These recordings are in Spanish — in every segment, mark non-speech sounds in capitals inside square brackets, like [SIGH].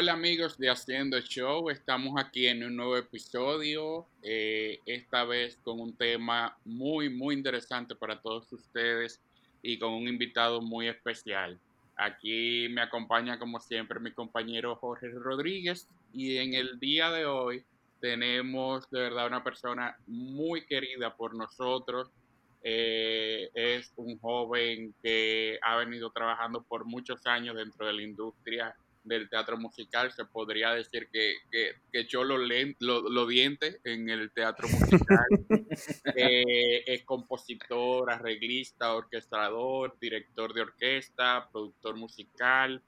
Hola amigos de Haciendo Show, estamos aquí en un nuevo episodio, eh, esta vez con un tema muy, muy interesante para todos ustedes y con un invitado muy especial. Aquí me acompaña como siempre mi compañero Jorge Rodríguez y en el día de hoy tenemos de verdad una persona muy querida por nosotros. Eh, es un joven que ha venido trabajando por muchos años dentro de la industria del teatro musical, se podría decir que, que, que echó los, lo, dientes en el teatro musical. [LAUGHS] Eh, es compositor, arreglista, orquestador, director de orquesta, productor musical.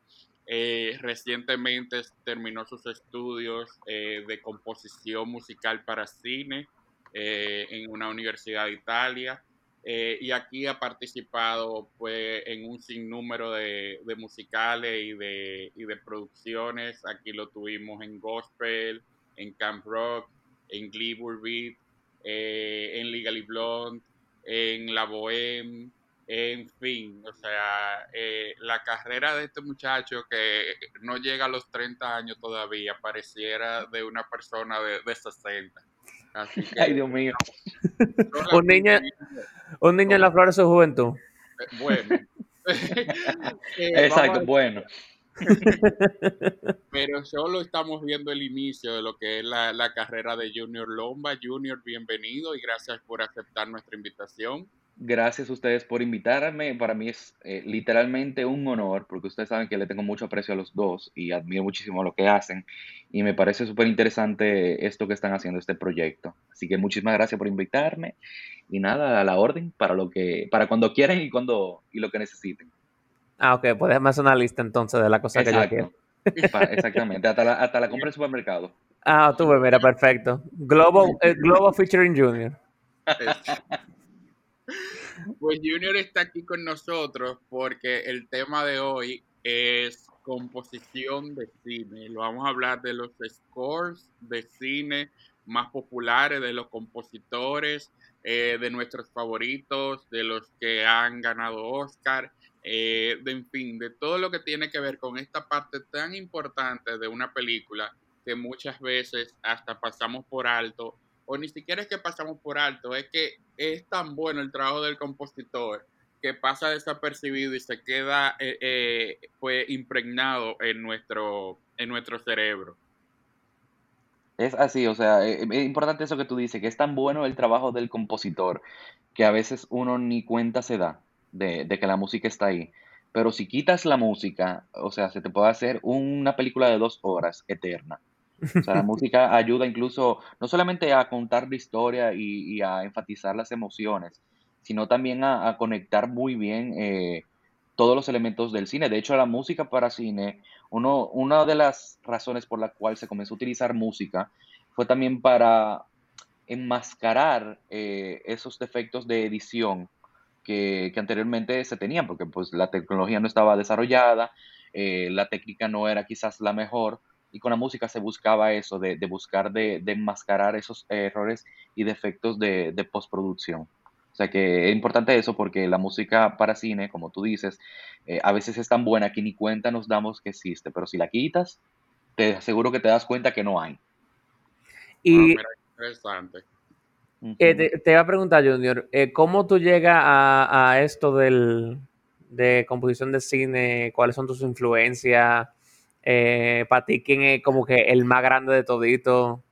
Eh, recientemente terminó sus estudios eh, de composición musical para cine en una universidad de Italia. Eh, y aquí ha participado pues, en un sinnúmero de, de musicales y de, y de, producciones. Aquí lo tuvimos en Gospel, en Camp Rock, en Gleeburg Beat, eh, en Legally Blonde, en La Bohème, en fin. O sea, eh, la carrera de este muchacho que no llega a los 30 años todavía, pareciera de una persona de, de 60. [LAUGHS] Ay, Dios mío. un, niño, un niño en la flor de su juventud. Eh, bueno. [LAUGHS] Eh, Exacto, bueno. [LAUGHS] Pero solo estamos viendo el inicio de lo que es la, la carrera de Junior Lomba. Junior, bienvenido y gracias por aceptar nuestra invitación. Gracias a ustedes por invitarme. Para mí es eh, literalmente un honor, porque ustedes saben que le tengo mucho aprecio a los dos y admiro muchísimo lo que hacen. Y me parece súper interesante esto que están haciendo, este proyecto. Así que muchísimas gracias por invitarme. Y nada, a la orden para lo que, para cuando quieran y cuando y lo que necesiten. Ah, ok, puedes hacer una lista entonces de la cosa que yo quiero. Exactamente, hasta la, hasta la compra del [LAUGHS] supermercado. Ah, tú, mira, perfecto. Global, eh, Global Featuring Junior. Pues Junior está aquí con nosotros porque el tema de hoy es composición de cine. Lo vamos a hablar de los scores de cine más populares, de los compositores, eh, de nuestros favoritos, de los que han ganado Oscar, eh, de en fin, de todo lo que tiene que ver con esta parte tan importante de una película que muchas veces hasta pasamos por alto o ni siquiera es que pasamos por alto, es que es tan bueno el trabajo del compositor que pasa desapercibido y se queda eh, eh, pues impregnado en nuestro, en nuestro cerebro. Es así, o sea, eh, es importante eso que tú dices, que es tan bueno el trabajo del compositor que a veces uno ni cuenta se da de, de que la música está ahí. Pero si quitas la música, o sea, se te puede hacer una película de dos horas eterna. La música ayuda incluso no solamente a contar la historia y, a enfatizar las emociones, sino también a, conectar muy bien eh, todos los elementos del cine. De hecho, la música para cine, uno, una de las razones por la cual se comenzó a utilizar música fue también para enmascarar eh, esos defectos de edición que, que, anteriormente se tenían, porque pues la tecnología no estaba desarrollada, eh, la técnica no era quizás la mejor, y con la música se buscaba eso, de, buscar de, enmascarar esos errores y defectos de, postproducción. O sea que es importante eso porque la música para cine, como tú dices, eh, a veces es tan buena que ni cuenta nos damos que existe, pero si la quitas, te aseguro que te das cuenta que no hay. Y eh, te, iba a preguntar, Junior, eh, ¿cómo tú llegas a, a esto del, de composición de cine? ¿Cuáles son tus influencias? Eh, para ti, ¿quién es como que el más grande de todito?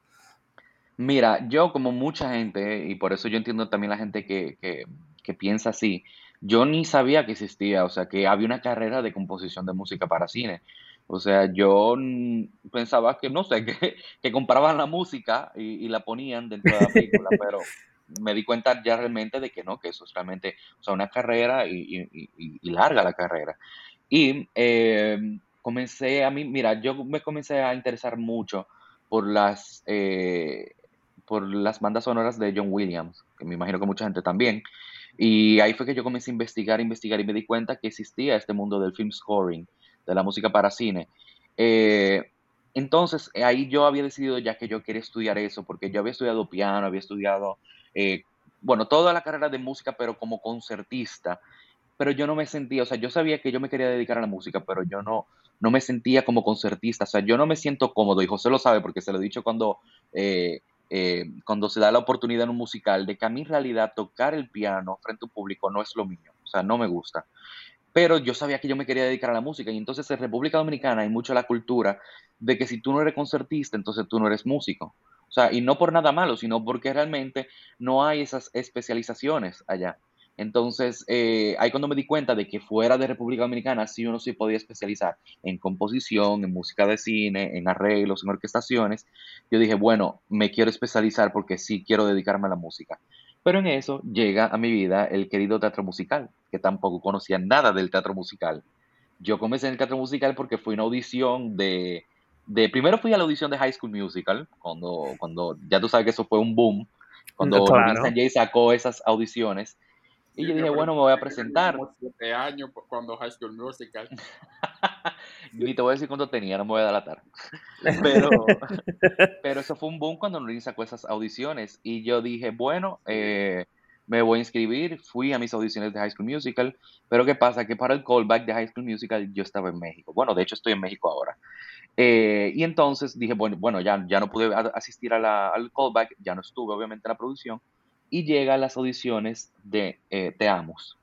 Mira, yo como mucha gente, y por eso yo entiendo también la gente que, que, piensa así, yo ni sabía que existía, o sea, que había una carrera de composición de música para cine. O sea, yo pensaba que, no sé, [LAUGHS] que, que compraban la música y, la ponían dentro de la película, [LAUGHS] pero me di cuenta ya realmente de que no, que eso es realmente, o sea, una carrera y, y larga la carrera. Y eh, comencé a mí, mira, yo me comencé a interesar mucho por las, eh, por las bandas sonoras de John Williams, que me imagino que mucha gente también. Y ahí fue que yo comencé a investigar, investigar y me di cuenta que existía este mundo del film scoring, de la música para cine. Eh, entonces, ahí yo había decidido ya que yo quería estudiar eso, porque yo había estudiado piano, había estudiado, eh, bueno, toda la carrera de música, pero como concertista, pero yo no me sentía, o sea, yo sabía que yo me quería dedicar a la música, pero yo no, no me sentía como concertista, o sea, yo no me siento cómodo, y José lo sabe porque se lo he dicho cuando, eh, eh, cuando se da la oportunidad en un musical, de que a mí en realidad tocar el piano frente a un público no es lo mío, o sea, no me gusta. Pero yo sabía que yo me quería dedicar a la música y entonces en República Dominicana hay mucho la cultura de que si tú no eres concertista, entonces tú no eres músico. O sea, y no por nada malo, sino porque realmente no hay esas especializaciones allá. Entonces, eh, ahí cuando me di cuenta de que fuera de República Dominicana sí uno sí podía especializar en composición, en música de cine, en arreglos, en orquestaciones, yo dije, bueno, me quiero especializar porque sí quiero dedicarme a la música. Pero en eso llega a mi vida el querido teatro musical, que tampoco conocía nada del teatro musical. Yo comencé en el teatro musical porque fue una audición de, de primero fui a la audición de High School Musical, cuando, cuando ya tú sabes que eso fue un boom, cuando claro. Jay sacó esas audiciones. Y yo dije, bueno, me voy a presentar. Siete años cuando High School Musical. [LAUGHS] Ni te voy a decir cuánto tenía, no me voy a dar la tarde. Pero, [LAUGHS] pero eso fue un boom cuando Norin sacó esas audiciones. Y yo dije, bueno, eh, me voy a inscribir. Fui a mis audiciones de High School Musical. Pero ¿qué pasa? Que para el callback de High School Musical yo estaba en México. Bueno, de hecho estoy en México ahora. Eh, y entonces dije, bueno, bueno ya, ya no pude asistir a la, al callback, ya no estuve obviamente en la producción y llega a las audiciones de eh, Te Amos.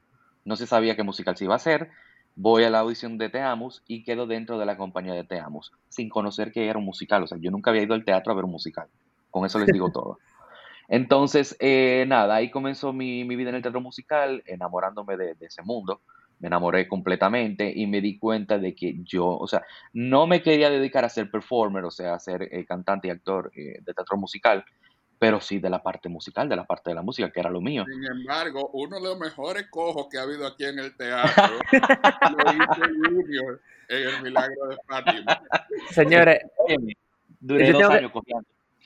No se sabía qué musical se iba a hacer. Voy a la audición de Te Amos y quedo dentro de la compañía de Te Amos, sin conocer que era un musical. O sea, yo nunca había ido al teatro a ver un musical. Con eso les digo todo. [LAUGHS] Entonces, eh, nada, ahí comenzó mi, mi, vida en el teatro musical, enamorándome de, de, ese mundo. Me enamoré completamente y me di cuenta de que yo, o sea, no me quería dedicar a ser performer, o sea, a ser eh, cantante y actor eh, de teatro musical, pero sí de la parte musical, de la parte de la música, que era lo mío. Sin embargo, uno de los mejores cojos que ha habido aquí en el teatro [LAUGHS] lo hizo Junior en el Milagro de Fátima. Señores, duré dos años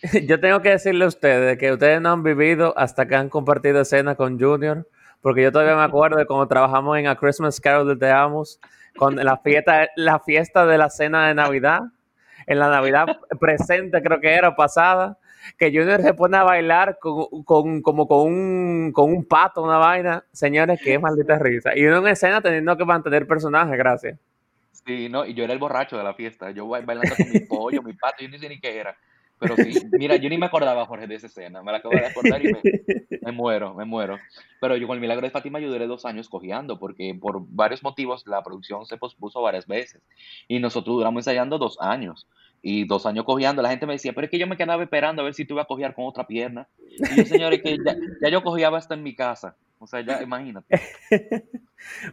[LAUGHS] Yo tengo que decirle a ustedes que ustedes no han vivido hasta que han compartido escena con Junior, porque yo todavía me acuerdo de cuando trabajamos en A Christmas Carol de Te Amos, con la fiesta, la fiesta de la cena de Navidad, en la Navidad presente creo que era pasada, que Junior se pone a bailar con, con, como con un, con un pato, una vaina. Señores, qué maldita risa. Y uno en escena teniendo que mantener personaje, gracias. Sí, no, y yo era el borracho de la fiesta. Yo bailando con mi pollo, mi pato, yo ni sé ni qué era. Pero sí, mira, yo ni me acordaba, Jorge, de esa escena. Me la acabo de acordar y me, [LAUGHS] me, muero, me muero. Pero yo con el milagro de Fátima yo duré dos años cojeando, porque por varios motivos la producción se pospuso varias veces. Y nosotros duramos ensayando dos años y dos años cojeando, la gente me decía, pero es que yo me quedaba esperando a ver si tú ibas a cojear con otra pierna. Y yo, señores, que ya, yo cojeaba hasta en mi casa. O sea, ya imagínate. [LAUGHS]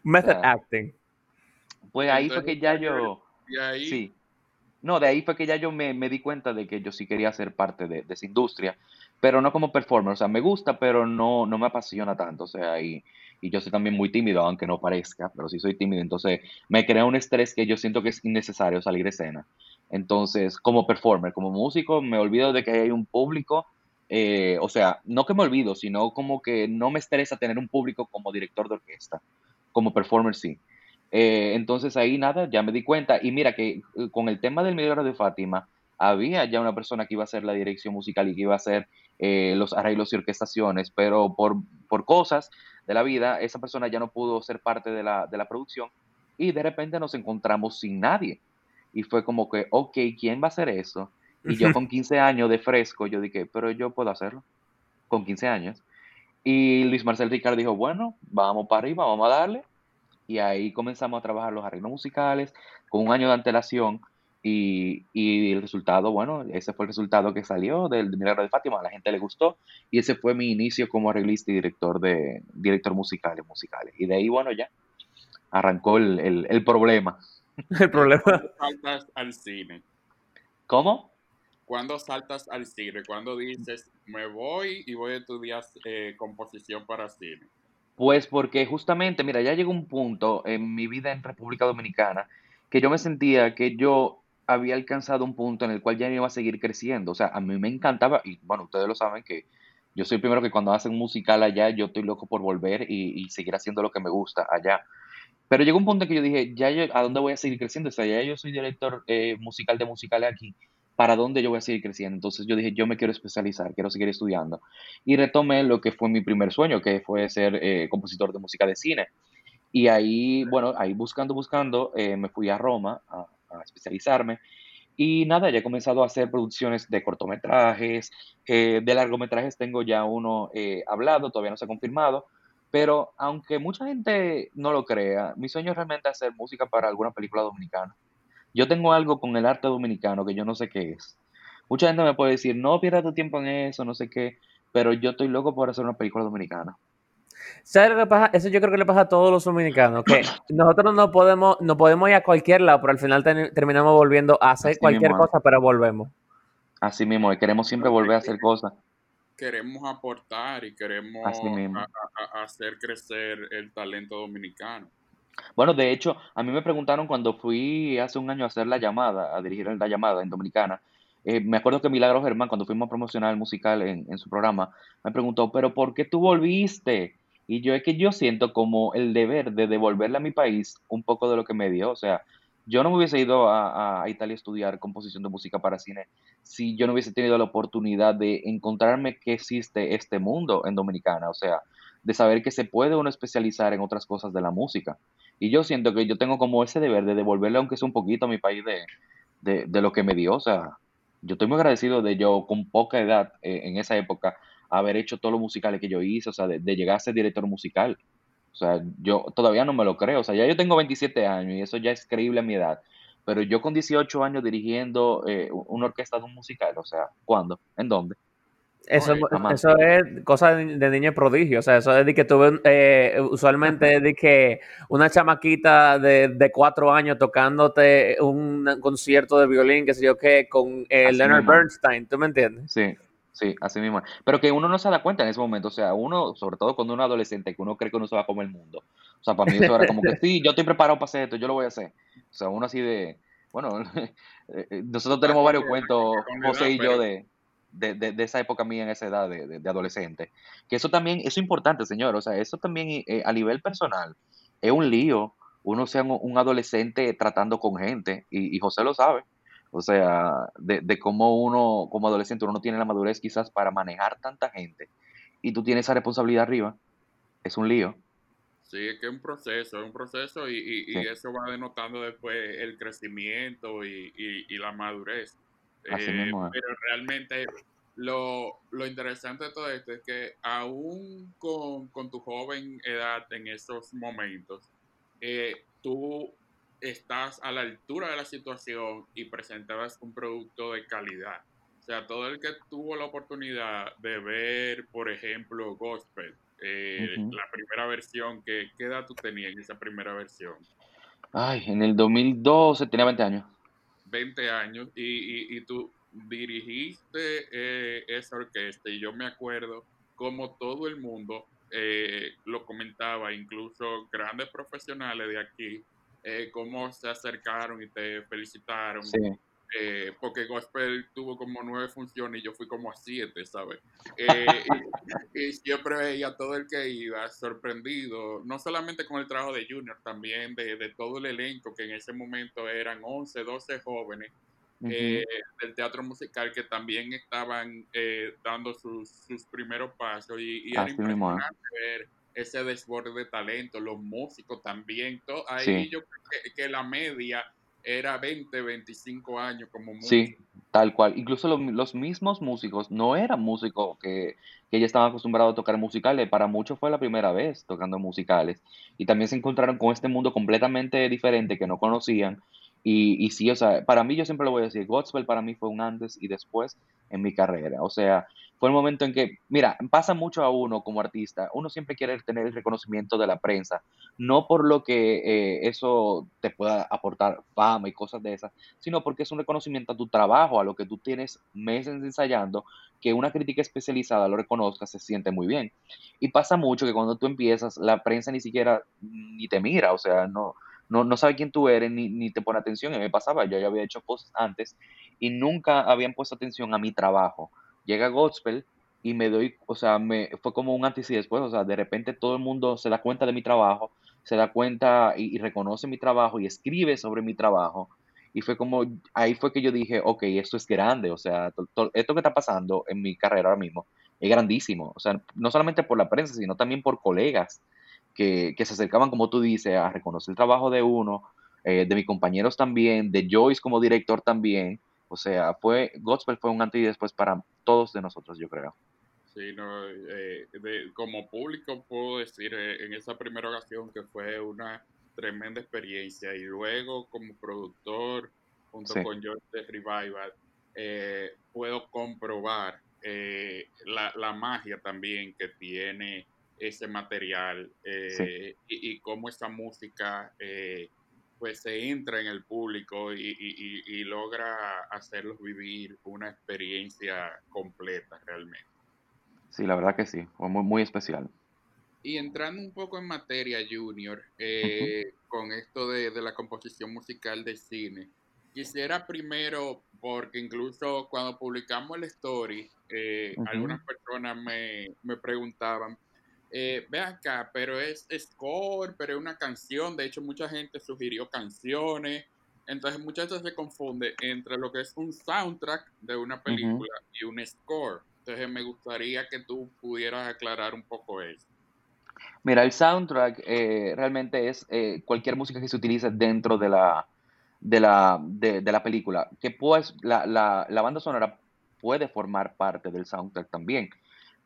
Method acting. Pues ahí fue que ya yo... Sí. No, de ahí fue que ya yo me, me, di cuenta de que yo sí quería ser parte de, esa industria, pero no como performer. O sea, me gusta, pero no, no me apasiona tanto. O sea, y, y yo soy también muy tímido, aunque no parezca, pero sí soy tímido. Entonces, me crea un estrés que yo siento que es innecesario salir de escena. Entonces, como performer, como músico, me olvido de que hay un público. Eh, o sea, no que me olvido, sino como que no me estresa tener un público como director de orquesta. Como performer, sí. Eh, entonces ahí nada, ya me di cuenta. Y mira que eh, con el tema del Milagro de Fátima, había ya una persona que iba a hacer la dirección musical y que iba a hacer los arreglos y orquestaciones, pero por, por, cosas de la vida, esa persona ya no pudo ser parte de la, de la producción y de repente nos encontramos sin nadie. Y fue como que, ok, ¿quién va a hacer eso? Y yo con 15 años de fresco, yo dije, pero yo puedo hacerlo, con 15 años. Y Luis Marcel Ricard dijo, bueno, vamos para arriba, vamos a darle. Y ahí comenzamos a trabajar los arreglos musicales con un año de antelación. Y, y, el resultado, bueno, ese fue el resultado que salió del Milagro de Fátima, a la gente le gustó y ese fue mi inicio como arreglista y director de director musical musicales. Y de ahí, bueno, ya arrancó el, el, el problema. [LAUGHS] El problema. ¿Cuándo saltas al cine? ¿Cómo? ¿Cuándo saltas al cine? ¿Cuándo dices, me voy y voy a estudiar eh, composición para cine? Pues porque justamente, mira, ya llegó un punto en mi vida en República Dominicana que yo me sentía que yo había alcanzado un punto en el cual ya no iba a seguir creciendo. O sea, a mí me encantaba, y bueno, ustedes lo saben que yo soy el primero que cuando hacen musical allá, yo estoy loco por volver y, y seguir haciendo lo que me gusta allá. Pero llegó un punto en que yo dije, ya yo, ¿a dónde voy a seguir creciendo? O sea, ya yo soy director eh, musical de musicales aquí. ¿Para dónde yo voy a seguir creciendo? Entonces yo dije, yo me quiero especializar, quiero seguir estudiando. Y retomé lo que fue mi primer sueño, que fue ser eh, compositor de música de cine. Y ahí, bueno, ahí buscando, buscando, eh, me fui a Roma, a, especializarme. Y nada, ya he comenzado a hacer producciones de cortometrajes, eh, de largometrajes tengo ya uno hablado, todavía no se ha confirmado, pero aunque mucha gente no lo crea, mi sueño es realmente hacer música para alguna película dominicana. Yo tengo algo con el arte dominicano que yo no sé qué es. Mucha gente me puede decir, no pierdas tu tiempo en eso, no sé qué, pero yo estoy loco por hacer una película dominicana. ¿Sabes lo que pasa? Eso yo creo que le pasa a todos los dominicanos, que [CLEARS THROAT] nosotros no podemos, no podemos ir a cualquier lado, pero al final terminamos volviendo a hacer cualquier cosa, pero volvemos. Así mismo, queremos siempre volver a hacer cosas. Queremos aportar y queremos hacer crecer el talento dominicano. Bueno, de hecho, a mí me preguntaron cuando fui hace un año a hacer la llamada, a dirigir la llamada en Dominicana, eh, me acuerdo que Milagro Germán, cuando fuimos a promocionar el musical en, en, su programa, me preguntó, pero ¿por qué tú volviste? Y yo es que yo siento como el deber de devolverle a mi país un poco de lo que me dio. O sea, yo no me hubiese ido a, a, Italia a estudiar composición de música para cine si yo no hubiese tenido la oportunidad de encontrarme que existe este mundo en Dominicana. O sea, de saber que se puede uno especializar en otras cosas de la música. Y yo siento que yo tengo como ese deber de devolverle, aunque sea un poquito a mi país, de, de, lo que me dio. O sea, yo estoy muy agradecido de yo con poca edad eh, en esa época haber hecho todos los musicales que yo hice, o sea, de, llegar a ser director musical. O sea, yo todavía no me lo creo. O sea, ya yo tengo 27 años y eso ya es creíble a mi edad. Pero yo con 18 años dirigiendo eh, una orquesta de un musical, o sea, ¿cuándo? ¿En dónde? Eso, eso es cosa de, niño prodigio, o sea, eso es de que tuve, eh, usualmente de que una chamaquita de, de, cuatro años tocándote un concierto de violín, que sé yo qué, con eh, Leonard Bernstein, ¿tú me entiendes? Sí, Sí, así mismo. Pero que uno no se da cuenta en ese momento. O sea, uno, sobre todo cuando uno es adolescente, que uno cree que uno se va a comer el mundo. O sea, para mí eso era como que [LAUGHS] sí, yo estoy preparado para hacer esto, yo lo voy a hacer. O sea, uno así de. Bueno, [LAUGHS] eh, eh, nosotros tenemos varios cuentos, José y yo, de, de, de, esa época mía en esa edad de, de, adolescente. Que eso también, eso es importante, señor. O sea, eso también eh, a nivel personal es un lío. Uno sea un, adolescente tratando con gente, y, y José lo sabe. O sea, de, de cómo uno, como adolescente, uno no tiene la madurez quizás para manejar tanta gente y tú tienes esa responsabilidad arriba, es un lío. Sí, es que es un proceso, es un proceso y, y, eso va denotando después el crecimiento y, y la madurez. Así eh, Pero realmente lo, lo, interesante de todo esto es que aún con, con tu joven edad en esos momentos, eh, tú estás a la altura de la situación y presentabas un producto de calidad. O sea, todo el que tuvo la oportunidad de ver, por ejemplo, Gospel, eh, la primera versión, que, ¿qué edad tú tenías en esa primera versión? Ay, en el 2012 tenía 20 años. 20 años y, y, tú dirigiste eh, esa orquesta y yo me acuerdo como todo el mundo eh, lo comentaba, incluso grandes profesionales de aquí, eh, cómo se acercaron y te felicitaron. Eh, porque Gospel tuvo como nueve funciones y yo fui como a siete, ¿sabes? Eh, [LAUGHS] y, siempre veía todo el que iba sorprendido, no solamente con el trabajo de Junior, también de, de todo el elenco, que en ese momento eran 11, 12 jóvenes del teatro musical que también estaban dando sus, sus primeros pasos y, y era impresionante ver ese desborde de talento, los músicos también, todo, ahí yo creo que, la media era 20, 25 años como músico. Sí, tal cual. Incluso los, mismos músicos no eran músicos que, que ya estaban acostumbrados a tocar musicales. Para muchos fue la primera vez tocando musicales. Y también se encontraron con este mundo completamente diferente que no conocían. Y, y sí, o sea, para mí yo siempre lo voy a decir, Gospel para mí fue un antes y después en mi carrera. O sea, fue el momento en que, mira, pasa mucho a uno como artista, uno siempre quiere tener el reconocimiento de la prensa, no por lo que eh, eso te pueda aportar fama y cosas de esas, sino porque es un reconocimiento a tu trabajo, a lo que tú tienes meses ensayando, que una crítica especializada lo reconozca, se siente muy bien. Y pasa mucho que cuando tú empiezas, la prensa ni siquiera ni te mira, o sea, no, no, no sabe quién tú eres ni, ni te pone atención. Y me pasaba, yo ya había hecho cosas antes y nunca habían puesto atención a mi trabajo llega Gospel y me doy, o sea, me, fue como un antes y después, o sea, de repente todo el mundo se da cuenta de mi trabajo, se da cuenta y, reconoce mi trabajo y escribe sobre mi trabajo. Y fue como, ahí fue que yo dije, ok, esto es grande, o sea, esto que está pasando en mi carrera ahora mismo es grandísimo, o sea, no solamente por la prensa, sino también por colegas que, que se acercaban, como tú dices, a reconocer el trabajo de uno, eh, de mis compañeros también, de Joyce como director también. O sea, fue Gospel fue un antes y después para todos de nosotros, yo creo. Sí, no, eh, como público puedo decir eh, en esa primera ocasión que fue una tremenda experiencia y luego como productor junto con George de Revival eh, puedo comprobar la, la, magia también que tiene ese material y, y, cómo esa música pues se entra en el público y, y, y logra hacerlos vivir una experiencia completa realmente. Sí, la verdad que sí, fue muy, muy especial. Y entrando un poco en materia, Junior, eh, con esto de, la composición musical de cine, quisiera primero, porque incluso cuando publicamos el story, eh, algunas personas me, preguntaban, eh, ve acá, pero es score, pero es una canción, de hecho mucha gente sugirió canciones, entonces muchas veces se confunde entre lo que es un soundtrack de una película y un score. Entonces me gustaría que tú pudieras aclarar un poco eso. Mira, el soundtrack eh, realmente es eh, cualquier música que se utilice dentro de la, de la, de, la película. Que pues la, la, la, banda sonora puede formar parte del soundtrack también,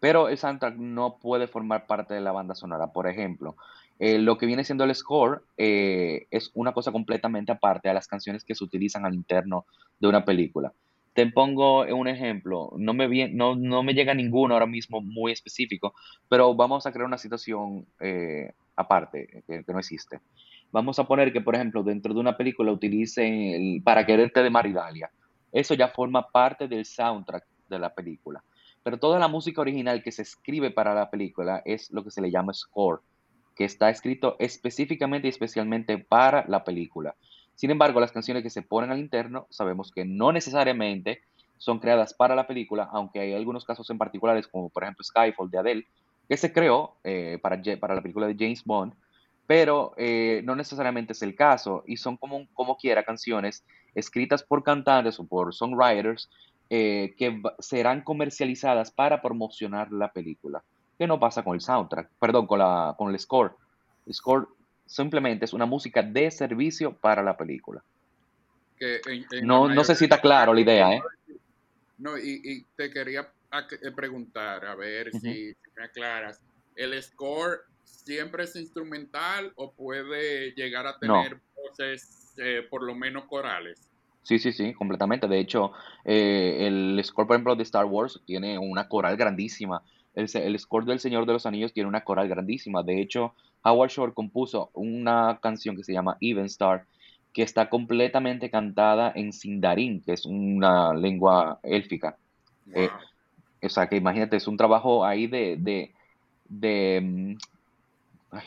pero el soundtrack no puede formar parte de la banda sonora. Por ejemplo, eh, lo que viene siendo el score es una cosa completamente aparte a las canciones que se utilizan al interno de una película. Te pongo un ejemplo, no me, llega ninguno ahora mismo muy específico, pero vamos a crear una situación eh, aparte, que, no existe. Vamos a poner que, por ejemplo, dentro de una película utilicen Para quererte de Maridalia. Eso ya forma parte del soundtrack de la película. Pero toda la música original que se escribe para la película es lo que se le llama score, que está escrito específicamente y especialmente para la película. Sin embargo, las canciones que se ponen al interno sabemos que no necesariamente son creadas para la película, aunque hay algunos casos en particulares, como por ejemplo Skyfall de Adele, que se creó eh, para, para, la película de James Bond, pero eh, no necesariamente es el caso, y son como, como quiera canciones escritas por cantantes o por songwriters eh, que serán comercializadas para promocionar la película. ¿Qué no pasa con el soundtrack? Perdón, con, la, con el score. El score simplemente es una música de servicio para la película. no, no sé si está claro la idea, ¿eh? No, y, te quería eh, preguntar, a ver si, me aclaras. ¿El score siempre es instrumental o puede llegar a tener voces eh, por lo menos corales? Sí, sí, sí, completamente. De hecho, eh, el score, por ejemplo, de Star Wars tiene una coral grandísima. El, el, score del Señor de los Anillos tiene una coral grandísima. De hecho, Howard Shore compuso una canción que se llama Even Star, que está completamente cantada en Sindarin, que es una lengua élfica. Eh, o sea, que imagínate, es un trabajo ahí de, de, de mm,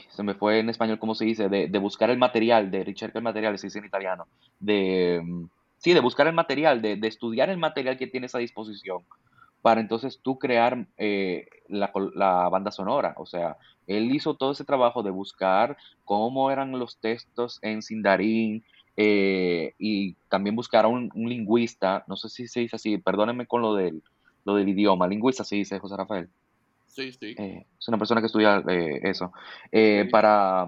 se me fue en español cómo se dice, de, buscar el material, de research el material, se dice en italiano, de, mm, sí, de buscar el material, de, de estudiar el material que tienes a disposición para entonces tú crear eh, la, la, banda sonora. O sea, él hizo todo ese trabajo de buscar cómo eran los textos en Sindarin eh, y también buscar a un, lingüista, no sé si se dice así, perdónenme con lo del, lo del idioma, lingüista se dice José Rafael. Sí, sí. Eh, es una persona que estudia eso. Para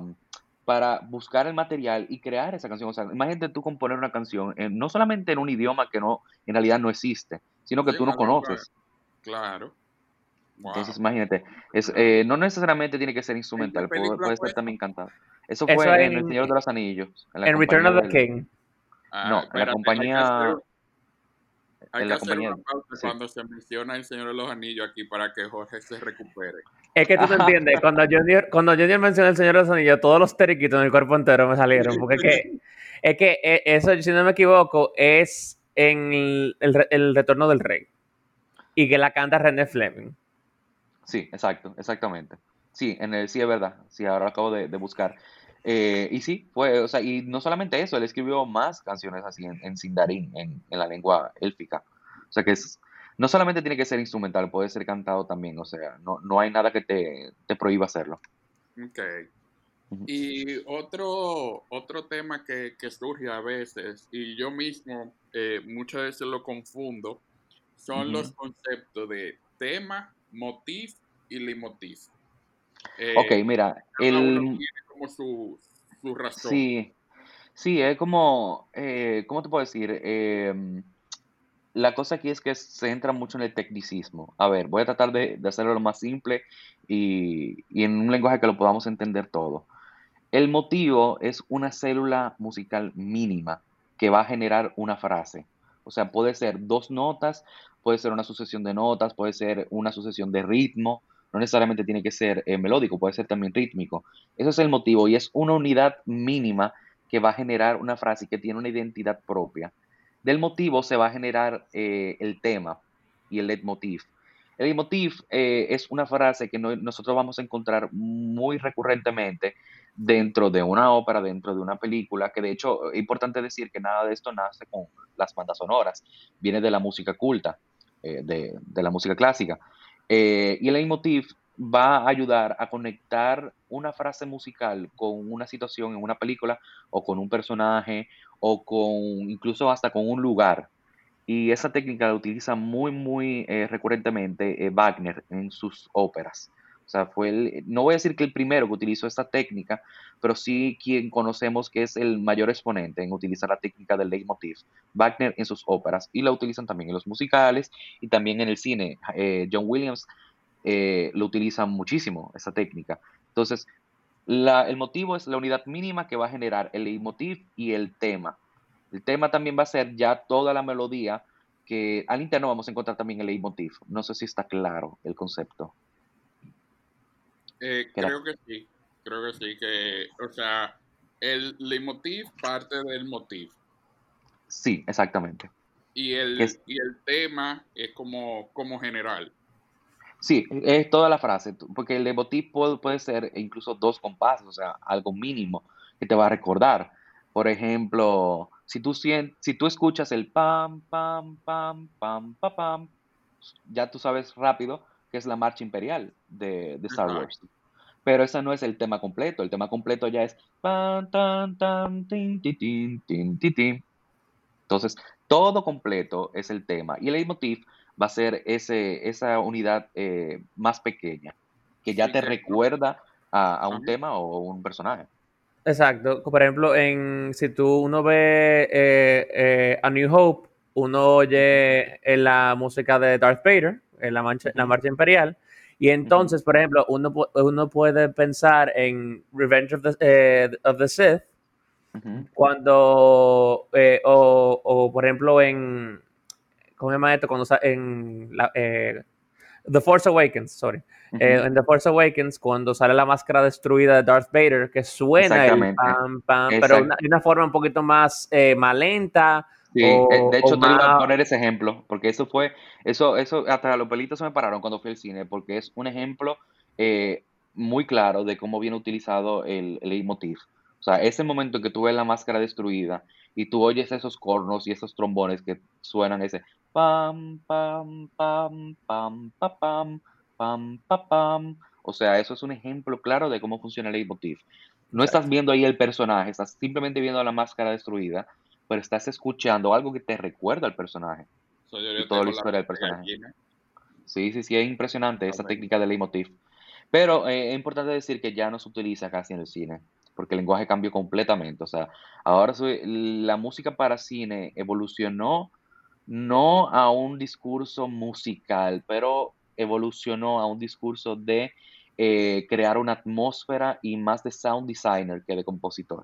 para buscar el material y crear esa canción. O sea, imagínate tú componer una canción, no solamente en un idioma que no, en realidad no existe, sino que tú no conoces. Claro. Entonces, imagínate, es, eh, no necesariamente tiene que ser instrumental, puede, ser también cantado. Eso fue en, El Señor de los Anillos. En, Return of the King. Ah, no, en la compañía. Hay que hacer, una pausa cuando se menciona El Señor de los Anillos aquí para que Jorge se recupere. Es que tú te entiendes, cuando Junior, cuando Junior menciona El Señor de los Anillos, todos los teriquitos en el cuerpo entero me salieron, porque es que, es que eh, eso, si no me equivoco, es en el Retorno del Rey y que la canta René Fleming. Sí, exacto, exactamente. Sí, en el, sí es verdad. Sí, ahora lo acabo de, buscar. Eh, y sí, fue, o sea, y no solamente eso, él escribió más canciones así en, Sindarin, en, la lengua élfica. O sea que es, no solamente tiene que ser instrumental, puede ser cantado también, o sea, no, no hay nada que te, te prohíba hacerlo. Ok. Y otro, otro tema que, surge a veces, y yo mismo eh, muchas veces lo confundo, son los conceptos de tema, motif y leitmotiv. Eh, ok, mira, el... tiene como su, razón. Sí, Sí, es como, eh, ¿cómo te puedo decir? Em, la cosa aquí es que se entra mucho en el tecnicismo. A ver, voy a tratar de, hacerlo lo más simple y, y en un lenguaje que lo podamos entender todo. El motivo es una célula musical mínima que va a generar una frase. O sea, puede ser dos notas, puede ser una sucesión de notas, puede ser una sucesión de ritmo, no necesariamente tiene que ser eh, melódico, puede ser también rítmico. Ese es el motivo y es una unidad mínima que va a generar una frase que tiene una identidad propia. Del motivo se va a generar eh, el tema y el leitmotiv. El leitmotiv eh, es una frase que nosotros vamos a encontrar muy recurrentemente dentro de una ópera, dentro de una película, que de hecho es importante decir que nada de esto nace con las bandas sonoras, viene de la música culta, de, la música clásica. Y el leitmotiv va a ayudar a conectar una frase musical con una situación en una película o con un personaje o con incluso hasta con un lugar. Y esa técnica la utiliza muy, muy eh, recurrentemente eh, Wagner en sus óperas. O sea, fue el, no voy a decir que el primero que utilizó esta técnica, pero sí quien conocemos que es el mayor exponente en utilizar la técnica del leitmotiv. Wagner en sus óperas y la utilizan también en los musicales y también en el cine. Eh, John Williams lo utiliza muchísimo, esa técnica. Entonces, el motivo es la unidad mínima que va a generar el leitmotiv y el tema. El tema también va a ser ya toda la melodía que al interno vamos a encontrar también el leitmotiv. No sé si está claro el concepto. Eh, creo que sí, creo que sí, que, o sea, el leitmotiv parte del motivo. Sí, exactamente. Y el, y el tema es como, como general. Sí, es toda la frase, porque el leitmotiv puede, ser incluso dos compases, o sea, algo mínimo que te va a recordar. Por ejemplo, si tú, si tú escuchas el pam, pam, pam, pam, pam, pam, ya tú sabes rápido que es la marcha imperial de, Star Wars. Pero ese no es el tema completo. El tema completo ya es tan, tan, tan, tin, tin, tin, tin, tin. Entonces, todo completo es el tema. Y el leitmotiv va a ser ese, esa unidad eh, más pequeña, que ya te recuerda a, un tema o un personaje. Exacto. Por ejemplo, en si tú uno ve eh, eh, A New Hope, uno oye en la música de Darth Vader, en la, la marcha imperial, y entonces, por ejemplo, uno, uno puede pensar en Revenge of the, of the Sith, cuando, o, o, por ejemplo en, ¿Cómo se llama esto? Cuando en la, eh, The Force Awakens, sorry. Eh, en The Force Awakens, cuando sale la máscara destruida de Darth Vader, que suena el pam, pam, pero de una forma un poquito más, eh, más lenta. Sí, de hecho te iba a poner ese ejemplo, porque eso fue, eso, eso, hasta los pelitos se me pararon cuando fui al cine, porque es un ejemplo muy claro de cómo viene utilizado el, el leitmotiv. O sea, ese momento en que tú ves la máscara destruida y tú oyes esos cornos y esos trombones que suenan ese pam, pam, pam, pam, pam, pam, pam, pam. O sea, eso es un ejemplo claro de cómo funciona el leitmotiv. No estás viendo ahí el personaje, estás simplemente viendo la máscara destruida, pero estás escuchando algo que te recuerda al personaje. y toda la historia del personaje. Sí, sí, sí, es impresionante esa técnica de leitmotiv. Pero eh, es importante decir que ya no se utiliza casi en el cine porque el lenguaje cambió completamente. O sea, ahora la música para cine evolucionó no a un discurso musical, pero evolucionó a un discurso de eh, crear una atmósfera y más de sound designer que de compositor.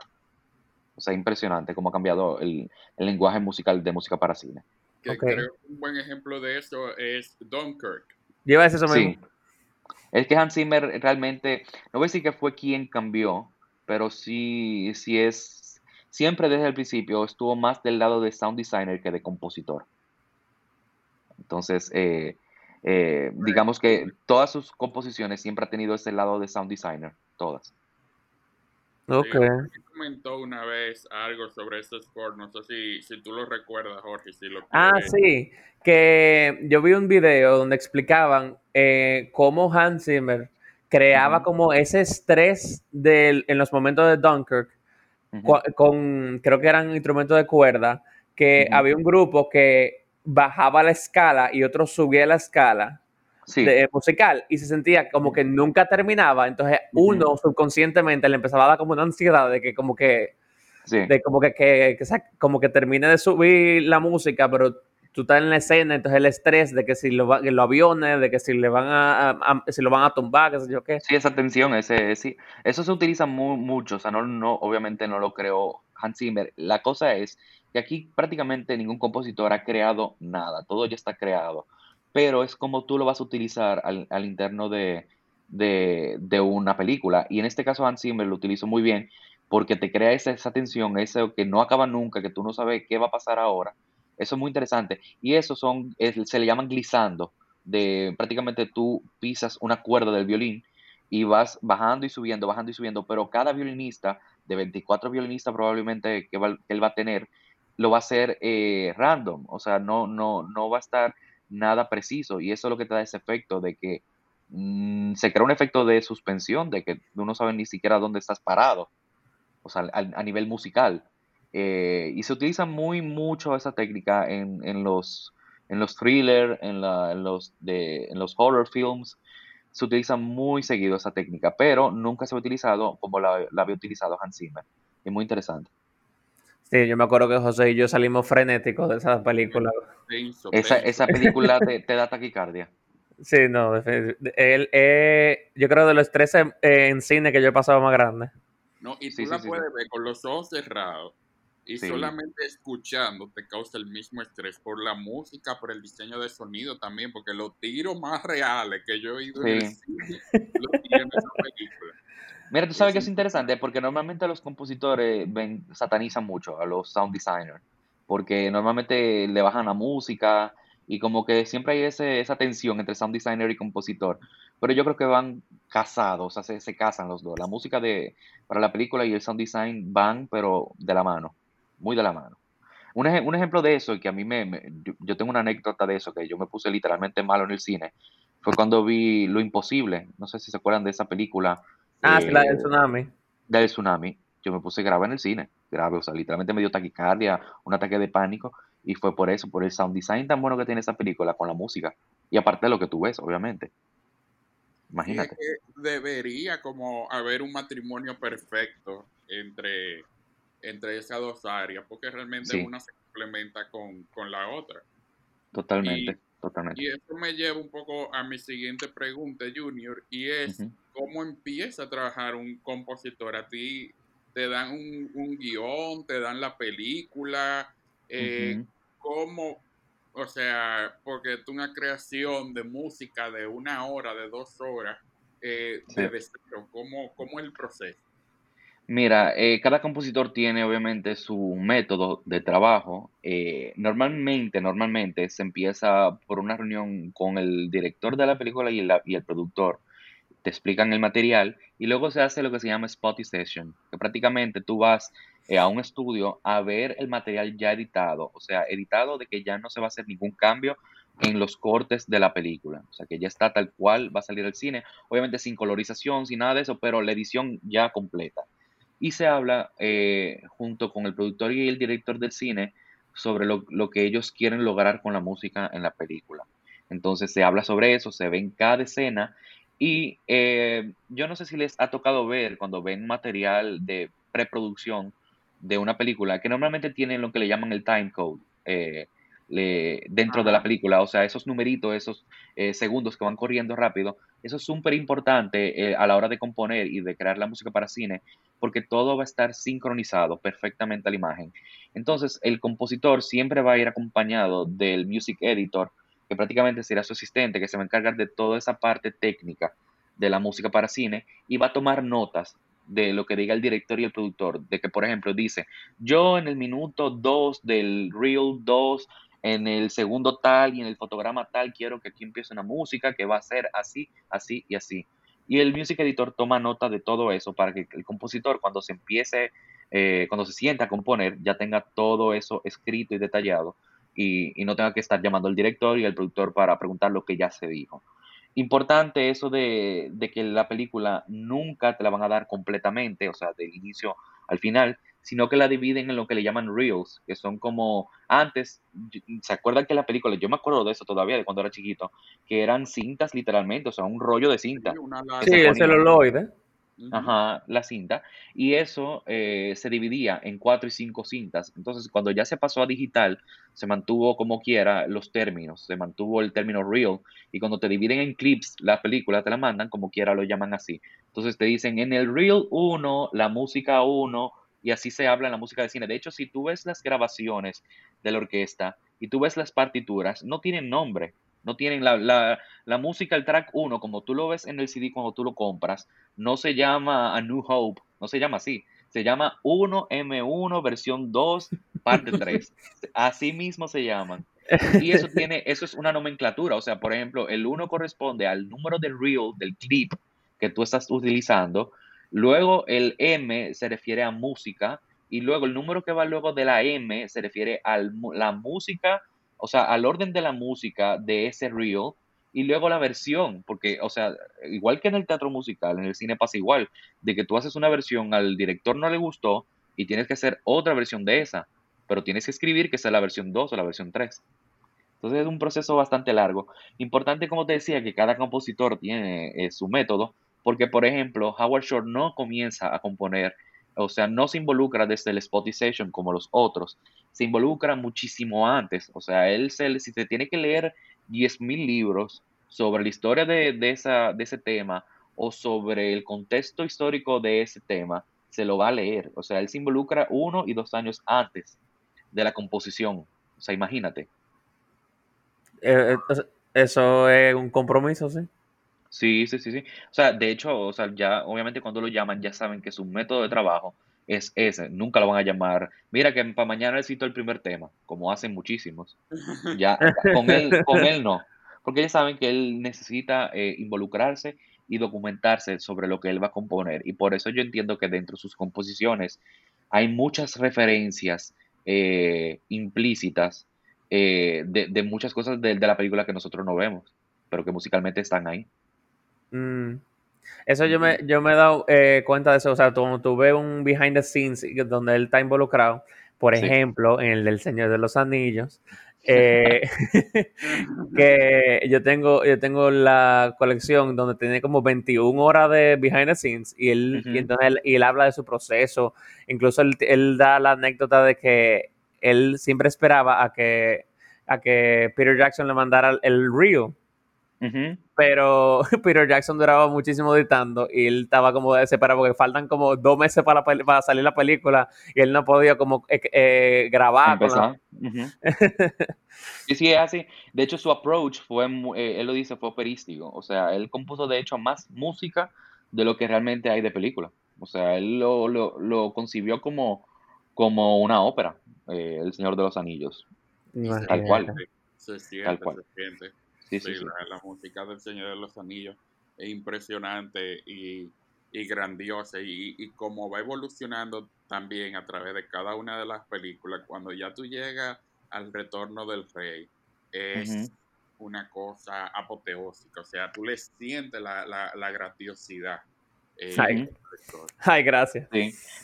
O sea, impresionante cómo ha cambiado el, lenguaje musical de música para cine. creo que un buen ejemplo de eso es Dunkirk. Lleva eso sí. Es que Hans Zimmer realmente, no voy a decir que fue quien cambió, pero sí, sí es, siempre desde el principio estuvo más del lado de sound designer que de compositor. Entonces, eh, eh, digamos que todas sus composiciones siempre ha tenido ese lado de sound designer, todas. Ok. comentó una vez algo sobre ese score, no sé si, si tú lo recuerdas, Jorge, si lo Ah, sí, que yo vi un video donde explicaban eh, cómo Hans Zimmer creaba como ese estrés del, en los momentos de Dunkirk, con, creo que eran instrumentos de cuerda, que había un grupo que bajaba la escala y otro subía la escala de, musical y se sentía como que nunca terminaba, entonces uno subconscientemente le empezaba a dar como una ansiedad de que como que de como que, que, como que termine de subir la música, pero tú estás en la escena, entonces el estrés de que si lo los aviones, de que si le van a, si lo van a tumbar, qué sé yo qué. Sí, esa tensión, ese, sí, eso se utiliza muy, mucho, o sea, no, no, obviamente no lo creó Hans Zimmer. La cosa es que aquí prácticamente ningún compositor ha creado nada, todo ya está creado, pero es como tú lo vas a utilizar al, al interno de, de, de, una película, y en este caso Hans Zimmer lo utilizó muy bien porque te crea esa, esa tensión, ese que no acaba nunca, que tú no sabes qué va a pasar ahora. Eso es muy interesante. Y eso son, se le llaman glissando, de prácticamente tú pisas una cuerda del violín y vas bajando y subiendo, bajando y subiendo, pero cada violinista, de 24 violinistas probablemente que, él va a tener, lo va a hacer eh, random, o sea, no, no, no va a estar nada preciso y eso es lo que te da ese efecto de que mm, se crea un efecto de suspensión, de que tú no sabes ni siquiera dónde estás parado, o sea, a nivel musical. Eh, y se utiliza muy mucho esa técnica en, en los, en los thrillers, en, los de, en los horror films. Se utiliza muy seguido esa técnica, pero nunca se ha utilizado como la, la había utilizado Hans Zimmer. Es muy interesante. Sí, yo me acuerdo que José y yo salimos frenéticos de esa película. Esa, esa película te, te, da taquicardia. [LAUGHS] Sí, no, él, eh, yo creo de los tres en, cine que yo he pasado más grande. No, y tú la puedes ver con los ojos cerrados y solamente escuchando te causa el mismo estrés por la música, por el diseño de sonido también, porque los tiros más reales que yo he oído en el cine, los tiros esa película. Mira, tú sabes que es interesante porque normalmente los compositores ven, satanizan mucho a los sound designers, porque normalmente le bajan la música y como que siempre hay ese, esa tensión entre sound designer y compositor. Pero yo creo que van casados, o sea, se, se casan los dos. La música de, para la película y el sound design van, pero de la mano muy de la mano. Un, un ejemplo de eso, y que a mí me, yo, tengo una anécdota de eso, que yo me puse literalmente malo en el cine, fue cuando vi Lo Imposible. No sé si se acuerdan de esa película. Ah, sí, la del eh, tsunami. Del tsunami. Yo me puse grave en el cine, grave, o sea, literalmente me dio taquicardia, un ataque de pánico, y fue por eso, por el sound design tan bueno que tiene esa película con la música. Y aparte de lo que tú ves, obviamente. Imagínate. debería como haber un matrimonio perfecto entre entre esas dos áreas, porque realmente una se complementa con, la otra. Totalmente, totalmente. Y eso me lleva un poco a mi siguiente pregunta, Junior, y es, ¿cómo empieza a trabajar un compositor? A ti te dan un, guion, te dan la película, eh, ¿cómo, o sea, porque es una creación de música de una hora, de dos horas, eh, de ¿cómo, ¿cómo es el proceso? Mira, eh, cada compositor tiene obviamente su método de trabajo. Eh, normalmente, normalmente se empieza por una reunión con el director de la película y, y el productor. Te explican el material y luego se hace lo que se llama spotty session, que prácticamente tú vas eh, a un estudio a ver el material ya editado, o sea, editado de que ya no se va a hacer ningún cambio en los cortes de la película, o sea, que ya está tal cual va a salir al cine, obviamente sin colorización, sin nada de eso, pero la edición ya completa y se habla eh, junto con el productor y el director del cine sobre lo, que ellos quieren lograr con la música en la película. Entonces se habla sobre eso, se ve en cada escena y eh, yo no sé si les ha tocado ver cuando ven material de preproducción de una película que normalmente tienen lo que le llaman el time code. Eh, dentro de la película, o sea, esos numeritos, esos segundos que van corriendo rápido, eso es súper importante a la hora de componer y de crear la música para cine, porque todo va a estar sincronizado perfectamente a la imagen. Entonces, el compositor siempre va a ir acompañado del music editor, prácticamente será su asistente, que se va a encargar de toda esa parte técnica de la música para cine y va a tomar notas de lo que diga el director y el productor, de que, por ejemplo, dice, yo en el minuto 2 del reel 2, en el segundo tal y en el fotograma tal, quiero que aquí empiece una música que va a ser así, así y así. Y el music editor toma nota de todo eso para que el compositor cuando se empiece, eh, cuando se sienta a componer, ya tenga todo eso escrito y detallado y, no tenga que estar llamando al director y al productor para preguntar lo que ya se dijo. Importante eso de, de que la película nunca te la van a dar completamente, o sea, del inicio al final, sino que la dividen en lo que le llaman reels, que son como antes, ¿se acuerdan que la película, yo me acuerdo de eso todavía, de cuando era chiquito, que eran cintas literalmente, o sea, un rollo de cinta. Sí, el celuloide. Ajá, la cinta. Y eso eh, se dividía en cuatro y cinco cintas. Entonces, cuando ya se pasó a digital, se mantuvo como quiera los términos, se mantuvo el término real. Y cuando te dividen en clips, la película te la mandan como quiera, lo llaman así. Entonces te dicen en el reel 1, la música 1, y así se habla en la música de cine. De hecho, si tú ves las grabaciones de la orquesta y tú ves las partituras, no tienen nombre. No tienen la, la, la música, el track 1, como tú lo ves en el CD cuando tú lo compras, no se llama A New Hope, no se llama así. Se llama 1M1 versión 2, parte [LAUGHS] 3. Así mismo se llaman. Y eso [LAUGHS] tiene, eso es una nomenclatura. O sea, por ejemplo, el 1 corresponde al número del reel, del clip que tú estás utilizando. Luego el M se refiere a música. Y luego el número que va luego de la M se refiere a la música o sea, al orden de la música de ese reel y luego la versión, porque, o sea, igual que en el teatro musical, en el cine pasa igual, de que tú haces una versión, al director no le gustó y tienes que hacer otra versión de esa, pero tienes que escribir que sea la versión 2 o la versión 3. Entonces es un proceso bastante largo. Importante, como te decía, que cada compositor tiene eh, su método, porque, por ejemplo, Howard Shore no comienza a componer o sea, no se involucra desde el Spotization como los otros, se involucra muchísimo antes, o sea, él se, si se tiene que leer 10.000 libros sobre la historia de, esa, de ese tema o sobre el contexto histórico de ese tema, se lo va a leer, o sea, él se involucra uno y dos años antes de la composición, o sea, imagínate. Eh, eh, eso es un compromiso, sí. Sí, sí, sí, sí. O sea, de hecho, o sea, ya obviamente cuando lo llaman ya saben que su método de trabajo es ese. Nunca lo van a llamar, mira que para mañana necesito el primer tema, como hacen muchísimos. Ya, con él, con él no. Porque ya saben que él necesita eh, involucrarse y documentarse sobre lo que él va a componer. Y por eso yo entiendo que dentro de sus composiciones hay muchas referencias eh, implícitas eh, de, muchas cosas de la película que nosotros no vemos, pero que musicalmente están ahí. Mm. Eso yo me, yo me he dado eh, cuenta de eso. O sea, cuando tú ves un behind the scenes donde él está involucrado, por ejemplo, en el del Señor de los Anillos, eh, [LAUGHS] [LAUGHS] que yo tengo, yo tengo la colección donde tiene como 21 horas de behind the scenes y él, y entonces él, y él habla de su proceso. Incluso él, él, da la anécdota de que él siempre esperaba a que, a que Peter Jackson le mandara el reel pero [LAUGHS] Peter Jackson duraba muchísimo editando y él estaba como desesperado porque faltan como dos meses para, para salir la película y él no podía como eh, eh grabar. y [LAUGHS] sí, es así. De hecho, su approach fue, eh, él lo dice, fue operístico. O sea, él compuso de hecho más música de lo que realmente hay de película. O sea, él lo, lo, lo concibió como, como una ópera, eh, El Señor de los Anillos. Tal cual. Tal cual. Sí, La, música del Señor de los Anillos es impresionante y, grandiosa y, y, como va evolucionando también a través de cada una de las películas, cuando ya tú llegas al retorno del rey, es una cosa apoteósica, o sea, tú le sientes la, la, grandiosidad. Eh, Ay. gracias.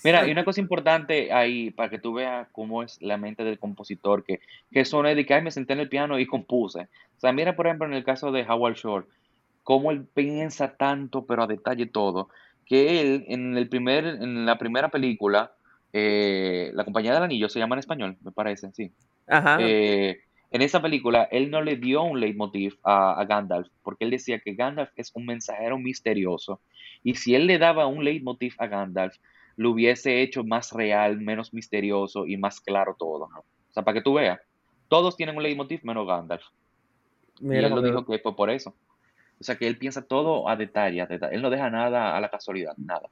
Mira, hay una cosa importante ahí para que tú veas cómo es la mente del compositor, que, que son de que me senté en el piano y compuse. O sea, mira, por ejemplo, en el caso de Howard Shore, cómo él piensa tanto, pero a detalle todo, que él en, el primer, en la primera película, eh, La Compañía del Anillo, se llama en español, me parece, sí. Ajá. Eh, en esa película, él no le dio un leitmotiv a, a, Gandalf, porque él decía que Gandalf es un mensajero misterioso, y si él le daba un leitmotiv a Gandalf, lo hubiese hecho más real, menos misterioso y más claro todo. O sea, para que tú veas, todos tienen un leitmotiv menos Gandalf y él lo dijo que fue por eso. O sea, que él piensa todo a detalle, Él no deja nada a la casualidad, nada.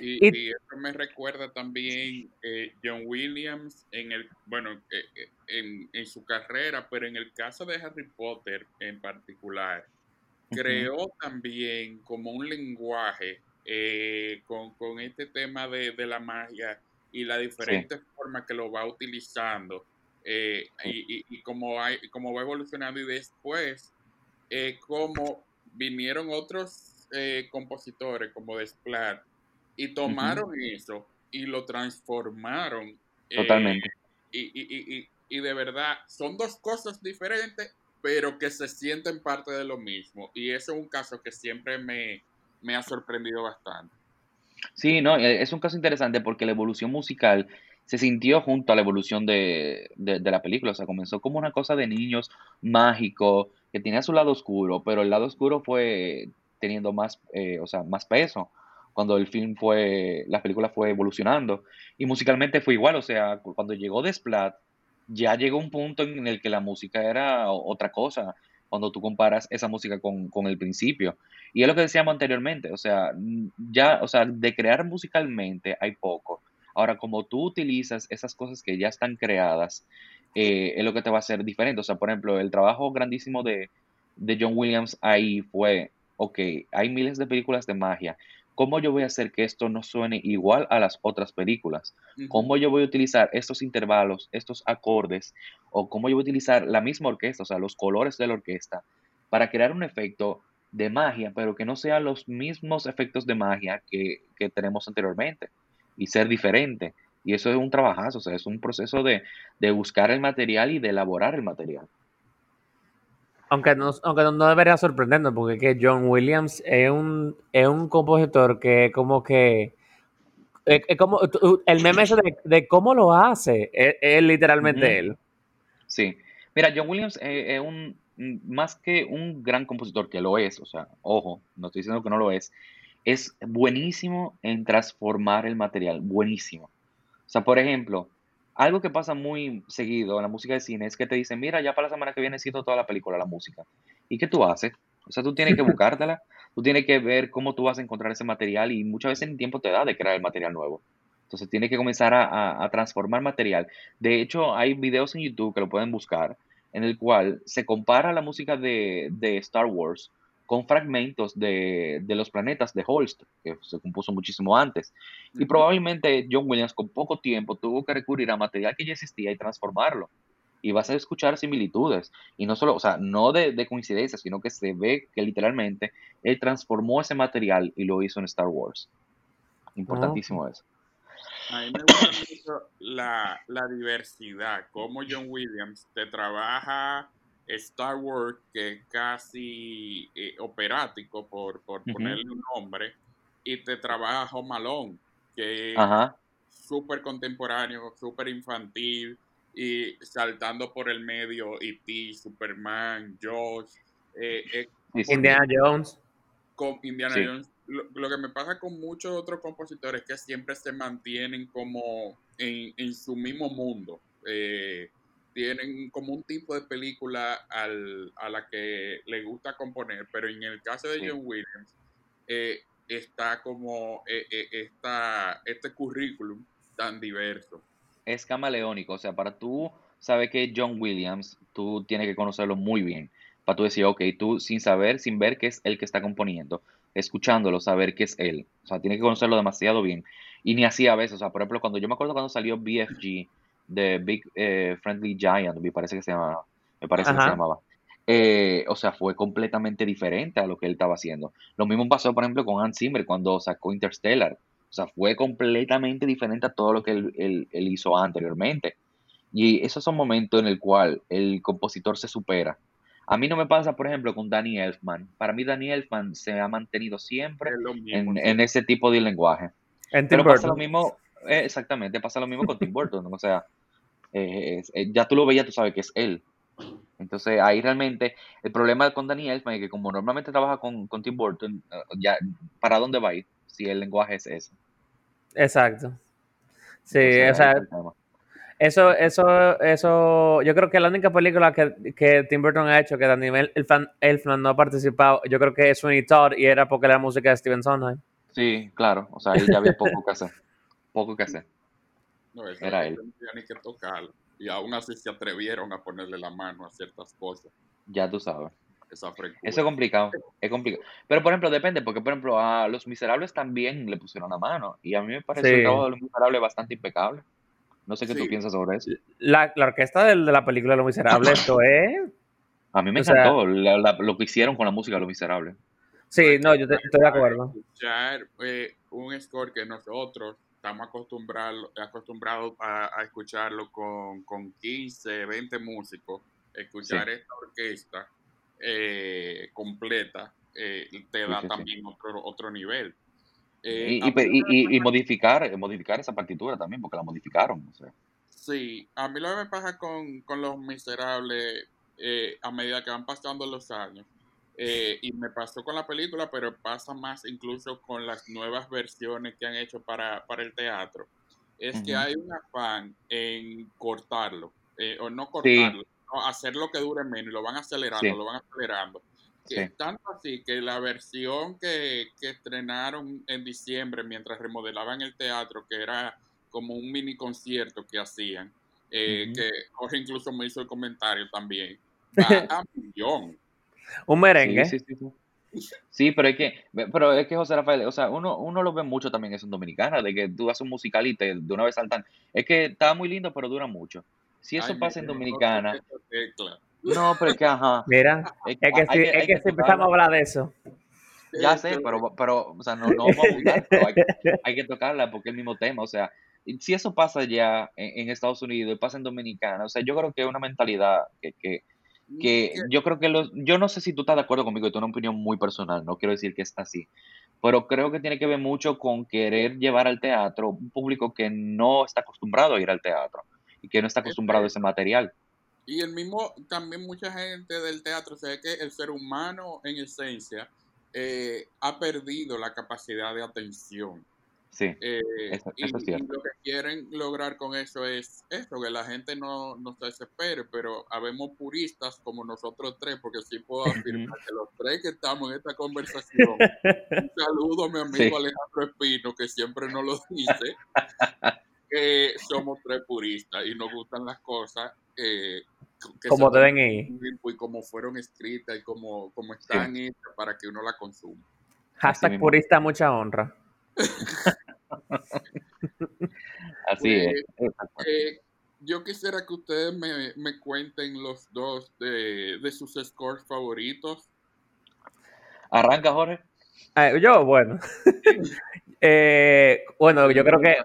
Y, eso me recuerda también eh, John Williams en el, bueno, eh, eh, en, en, su carrera, pero en el caso de Harry Potter en particular, creó también como un lenguaje con, con, este tema de, de, la magia y la diferente forma que lo va utilizando eh, y, y, como, hay, como va evolucionando y después eh, como vinieron otros compositores como Desplat y tomaron eso y lo transformaron. Totalmente. Y, y, de verdad, son dos cosas diferentes, pero que se sienten parte de lo mismo. Y eso es un caso que siempre me, me ha sorprendido bastante. Sí, no, eh, es un caso interesante porque la evolución musical se sintió junto a la evolución de, de, de la película. O sea, comenzó como una cosa de niños mágico, que tenía su lado oscuro, pero el lado oscuro fue teniendo más, eh, o sea, más peso cuando el film fue, la película fue evolucionando. Y musicalmente fue igual, o sea, cuando llegó Desplat, ya llegó un punto en el que la música era otra cosa, cuando tú comparas esa música con, con el principio. Y es lo que decíamos anteriormente, o sea, ya, o sea, de crear musicalmente hay poco. Ahora, como tú utilizas esas cosas que ya están creadas, eh, es lo que te va a hacer diferente. O sea, por ejemplo, el trabajo grandísimo de, de John Williams ahí fue, ok, hay miles de películas de magia, ¿Cómo yo voy a hacer que esto no suene igual a las otras películas? ¿Cómo yo voy a utilizar estos intervalos, estos acordes, o cómo yo voy a utilizar la misma orquesta, o sea, los colores de la orquesta, para crear un efecto de magia, pero que no sean los mismos efectos de magia que, que tenemos anteriormente y ser diferente? Y eso es un trabajazo, o sea, es un proceso de, de buscar el material y de elaborar el material. Aunque no, aunque no debería sorprendernos, porque que John Williams es un, es un compositor que como que es, como el meme ese de, de, cómo lo hace, es, literalmente uh -huh. él. Sí. Mira, John Williams es, un más que un gran compositor, que lo es, o sea, ojo, no estoy diciendo que no lo es, es buenísimo en transformar el material, buenísimo. O sea, por ejemplo, algo que pasa muy seguido en la música de cine es que te dicen, mira, ya para la semana que viene siento toda la película, la música. ¿Y qué tú haces? O sea, tú tienes que [LAUGHS] buscártela, tú tienes que ver cómo tú vas a encontrar ese material y muchas veces el tiempo te da de crear el material nuevo. Entonces tienes que comenzar a, a, a, transformar material. De hecho, hay videos en YouTube que lo pueden buscar en el cual se compara la música de, de Star Wars con fragmentos de, de, los planetas de Holst, que se compuso muchísimo antes. Y probablemente John Williams con poco tiempo tuvo que recurrir a material que ya existía y transformarlo. Y vas a escuchar similitudes. Y no solo, o sea, no de, de coincidencia, sino que se ve que literalmente él transformó ese material y lo hizo en Star Wars. Importantísimo oh. eso. A mí me gusta mucho la, la diversidad, cómo John Williams te trabaja Star Wars, que es casi eh, operático, por, por uh -huh. ponerle un nombre, y te trabaja Home Alone, que es súper contemporáneo, súper infantil, y saltando por el medio E.T., Superman, Josh, eh, eh, Indiana Jones. Con Indiana sí. Jones. Lo, lo, que me pasa con muchos otros compositores es que siempre se mantienen como en, en su mismo mundo. Eh, tienen como un tipo de película al, a la que le gusta componer, pero en el caso de. John Williams eh, está como eh, eh, esta, este currículum tan diverso. Es camaleónico, o sea, para tú saber que John Williams, tú tienes que conocerlo muy bien, para tú decir, ok, tú sin saber, sin ver que es el que está componiendo, escuchándolo, saber que es él, o sea, tienes que conocerlo demasiado bien, y ni así a veces, o sea, por ejemplo, cuando yo me acuerdo cuando salió BFG, de Big eh, Friendly Giant, me parece que se llamaba. Me parece Ajá. que se llamaba. Eh, o sea, fue completamente diferente a lo que él estaba haciendo. Lo mismo pasó, por ejemplo, con Hans Zimmer cuando sacó Interstellar. O sea, fue completamente diferente a todo lo que él, él, él hizo anteriormente. Y esos son momentos en el cual el compositor se supera. A mí no me pasa, por ejemplo, con Danny Elfman. Para mí, Danny Elfman se ha mantenido siempre mismo, en, sí. en, ese tipo de lenguaje. En Pero pasa lo mismo, eh, exactamente, pasa lo mismo con Tim Burton. O sea, eh, eh, ya tú lo veías, tú sabes que es él. Entonces ahí realmente el problema con Danny Elfman es que como normalmente trabaja con, con Tim Burton, eh, ya ¿para dónde va a ir si el lenguaje es ese? Exacto. Sí, Entonces, o sea, eso, eso, eso, yo creo que la única película que, que Tim Burton ha hecho que Danny Elfman, Elfman no ha participado, yo creo que es Sweeney Todd y era porque la música de Steven Sondheim. Sí, claro, o sea, ahí ya había poco que hacer, poco que hacer. No, era él. No ni que tocarlo. Y aún así se atrevieron a ponerle la mano a ciertas cosas. Ya tú sabes. Esa Eso es complicado, es complicado. Pero por ejemplo, depende, porque por ejemplo a Los Miserables también le pusieron la mano. Y a mí me parece sí. el trabajo de Los Miserables bastante impecable. No sé qué sí. tú piensas sobre eso. La, la orquesta de, de, la película de Los Miserables, [LAUGHS] esto es... A mí me o encantó sea, la, la, lo que hicieron con la música de Los Miserables. Sí, no, yo te, estoy de acuerdo. Escuchar eh, un score que nosotros estamos acostumbrados, acostumbrados a, a, escucharlo con, con 15, 20 músicos, escuchar sí. esta orquesta eh, completa eh, te da también otro, otro nivel. Eh, y, modificar, modificar esa partitura también, porque la modificaron. O sea. Sí, a mí lo que me pasa con, Los Miserables a medida que van pasando los años, y me pasó con la película, pero pasa más incluso con las nuevas versiones que han hecho para, el teatro, es que hay un afán en cortarlo, o no cortarlo, hacer lo que dure menos, y lo van acelerando, lo van acelerando. Tanto así que la versión que, estrenaron en diciembre mientras remodelaban el teatro, que era como un mini concierto que hacían, eh, que Jorge incluso me hizo el comentario también, [LAUGHS] va a millón. Un merengue. Sí, sí, sí, pero es que, pero es que José Rafael, o sea, uno, uno lo ve mucho también eso en Dominicana, de que tú haces un musical y te, de una vez saltan. Es que está muy lindo, pero dura mucho. Si eso pasa en Dominicana. No, pero es que, ajá. Mira, es que, si, es que si empezamos a hablar de eso. Ya sé, pero, pero o sea, no, no vamos a pero hay, que tocarla porque es el mismo tema. O sea, si eso pasa ya en, Estados Unidos y pasa en Dominicana, o sea, yo creo que es una mentalidad que, que, que yo creo que los, yo no sé si tú estás de acuerdo conmigo, y tú una opinión muy personal, no quiero decir que está así, pero creo que tiene que ver mucho con querer llevar al teatro un público que no está acostumbrado a ir al teatro y que no está acostumbrado a ese material. Y el mismo, también mucha gente del teatro sabe que el ser humano en esencia eh, ha perdido la capacidad de atención. Sí, eh, y, lo que quieren lograr con eso es esto, que la gente no, no se desespere, pero habemos puristas como nosotros tres, porque sí puedo afirmar que los tres que estamos en esta conversación, [LAUGHS] un saludo a mi amigo Alejandro Espino, que siempre nos lo dice, [LAUGHS] que somos tres puristas y nos gustan las cosas eh, como deben ir. Y como fueron escritas y como, como están hechas para que uno la consuma. Hashtag purista, mucha honra. Así es. Pues, eh, yo quisiera que ustedes me, me cuenten los dos de, de, sus scores favoritos. Arranca, Jorge. Ah, yo, bueno. [LAUGHS] Eh, bueno, yo creo que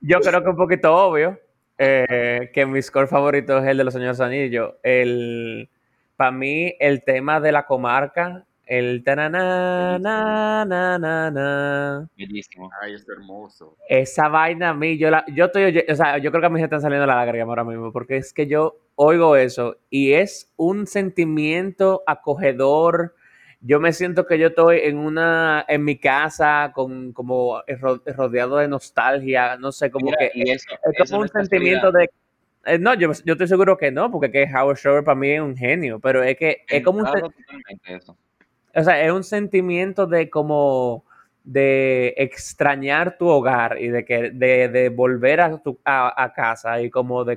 yo creo que un poquito obvio eh, que mi score favorito es el de los Señores Anillos. El, para mí, el tema de la comarca, el tanana, na, na, na, na. Bellísimo. Ay, es hermoso. Esa vaina a mí, yo la, yo estoy, o sea, yo creo que a mí se están saliendo la lágrimas ahora mismo, porque es que yo oigo eso y es un sentimiento acogedor, yo me siento que yo estoy en una, en mi casa, con como rodeado de nostalgia, no sé, como que es, como un sentimiento de eh, no, yo, yo, estoy seguro que no, porque que Howard Shore para mí es un genio, pero es que es como un o sea, es un sentimiento de como de extrañar tu hogar y de que de, de volver a, tu, a, casa y como de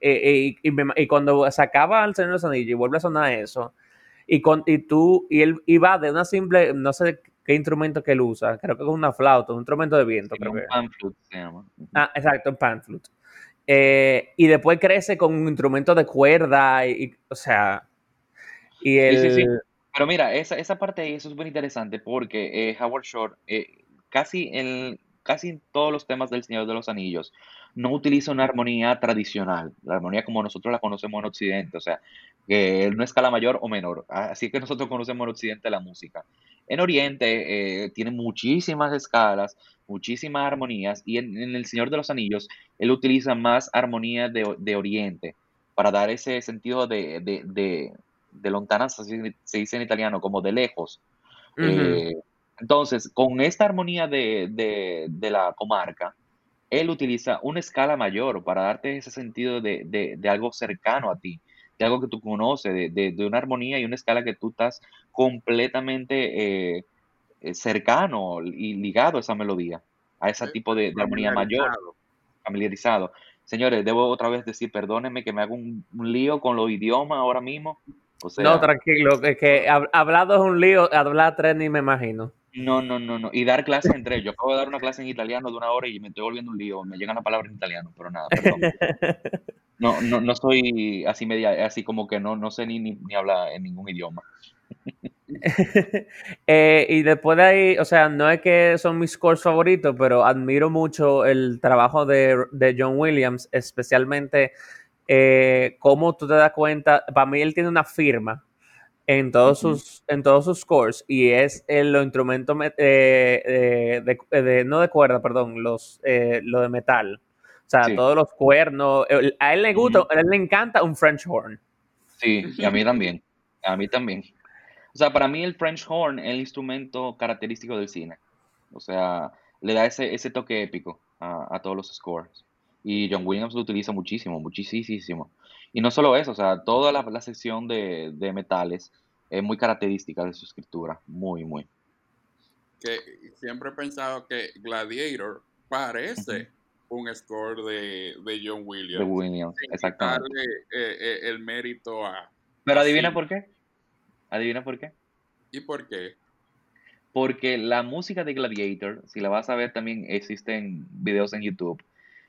eh, y, y, cuando se acaba el Señor de los Anillos y vuelve a sonar eso y, con, y tú, y él iba de una simple, no sé qué instrumento que él usa, creo que es una flauta, un instrumento de viento. creo un flute se llama. Ah, exacto, un pan flute. Eh, y después crece con un instrumento de cuerda, y, o sea, y. Sí, sí, Pero mira, esa, esa parte ahí, es súper interesante porque eh, Howard Shore, eh, casi, en, casi en todos los temas del Señor de los Anillos, no utiliza una armonía tradicional, la armonía como nosotros la conocemos en Occidente, o sea, que no escala mayor o menor, así que nosotros conocemos en Occidente la música. En Oriente eh, tiene muchísimas escalas, muchísimas armonías, y en, El Señor de los Anillos él utiliza más armonía de, Oriente para dar ese sentido de, de, de, lontananza, se dice en italiano, como de lejos. Eh, entonces, con esta armonía de, la comarca, él utiliza una escala mayor para darte ese sentido de, algo cercano a ti, de algo que tú conoces, de, una armonía y una escala que tú estás completamente eh, eh, cercano y ligado a esa melodía, a ese tipo de, armonía mayor, familiarizado. Señores, debo otra vez decir, perdónenme que me hago un, lío con los idiomas ahora mismo. No, tranquilo, es que hablado es un lío, hablar tres ni me imagino. No, no, no, no. Y dar clases entre Yo acabo de dar una clase en italiano de una hora y me estoy volviendo un lío. Me llegan las palabras en italiano, pero nada, perdón. [LAUGHS] No, no, no soy así media, así como que no, no sé ni, ni, hablar en ningún idioma. [LAUGHS] Eh, y después de ahí, o sea, no es que son mis scores favoritos, pero admiro mucho el trabajo de, de John Williams, especialmente eh, cómo tú te das cuenta, para mí él tiene una firma en todos sus en todos sus scores y es el, los instrumentos eh, de, no de cuerda, perdón, los lo de metal. O sea, todos los cuernos. A él le gusta, a él le encanta un French horn. Sí, y a mí también. A mí también. O sea, para mí el French horn es el instrumento característico del cine. O sea, le da ese, ese toque épico a, todos los scores. Y John Williams lo utiliza muchísimo, muchísimo. Y no solo eso, o sea, toda la, sección de, metales es muy característica de su escritura. Muy, muy. Que siempre he pensado que Gladiator parece un score de, John Williams. De Williams, exactamente. Darle eh, eh, el mérito a. Pero adivina por qué. Adivina por qué. ¿Y por qué? Porque la música de Gladiator, si la vas a ver también existen videos en YouTube,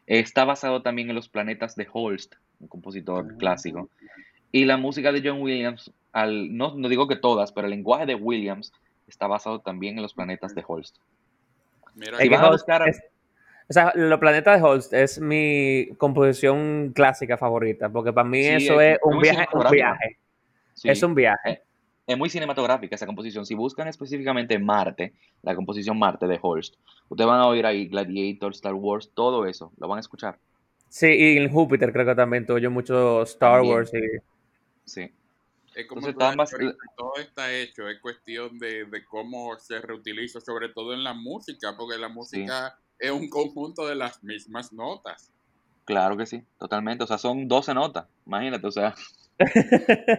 está basado también en los planetas de Holst, un compositor ah. clásico. Y la música de John Williams, al, no, no digo que todas, pero el lenguaje de Williams está basado también en los planetas de Holst. Mira, o sea, Los Planetas de Holst es mi composición clásica favorita, porque para mí eso es, un, viaje, un viaje. Es un viaje. Es, muy cinematográfica esa composición. Si buscan específicamente Marte, la composición Marte de Holst, ustedes van a oír ahí Gladiator, Star Wars, todo eso, lo van a escuchar. Sí, y en Júpiter creo que también tuvo mucho Star Wars. Y... Sí. Es como todo está hecho, es cuestión de, cómo se reutiliza, sobre todo en la música, porque la música es un conjunto de las mismas notas. Claro que sí, totalmente. O sea, son 12 notas, imagínate, o sea,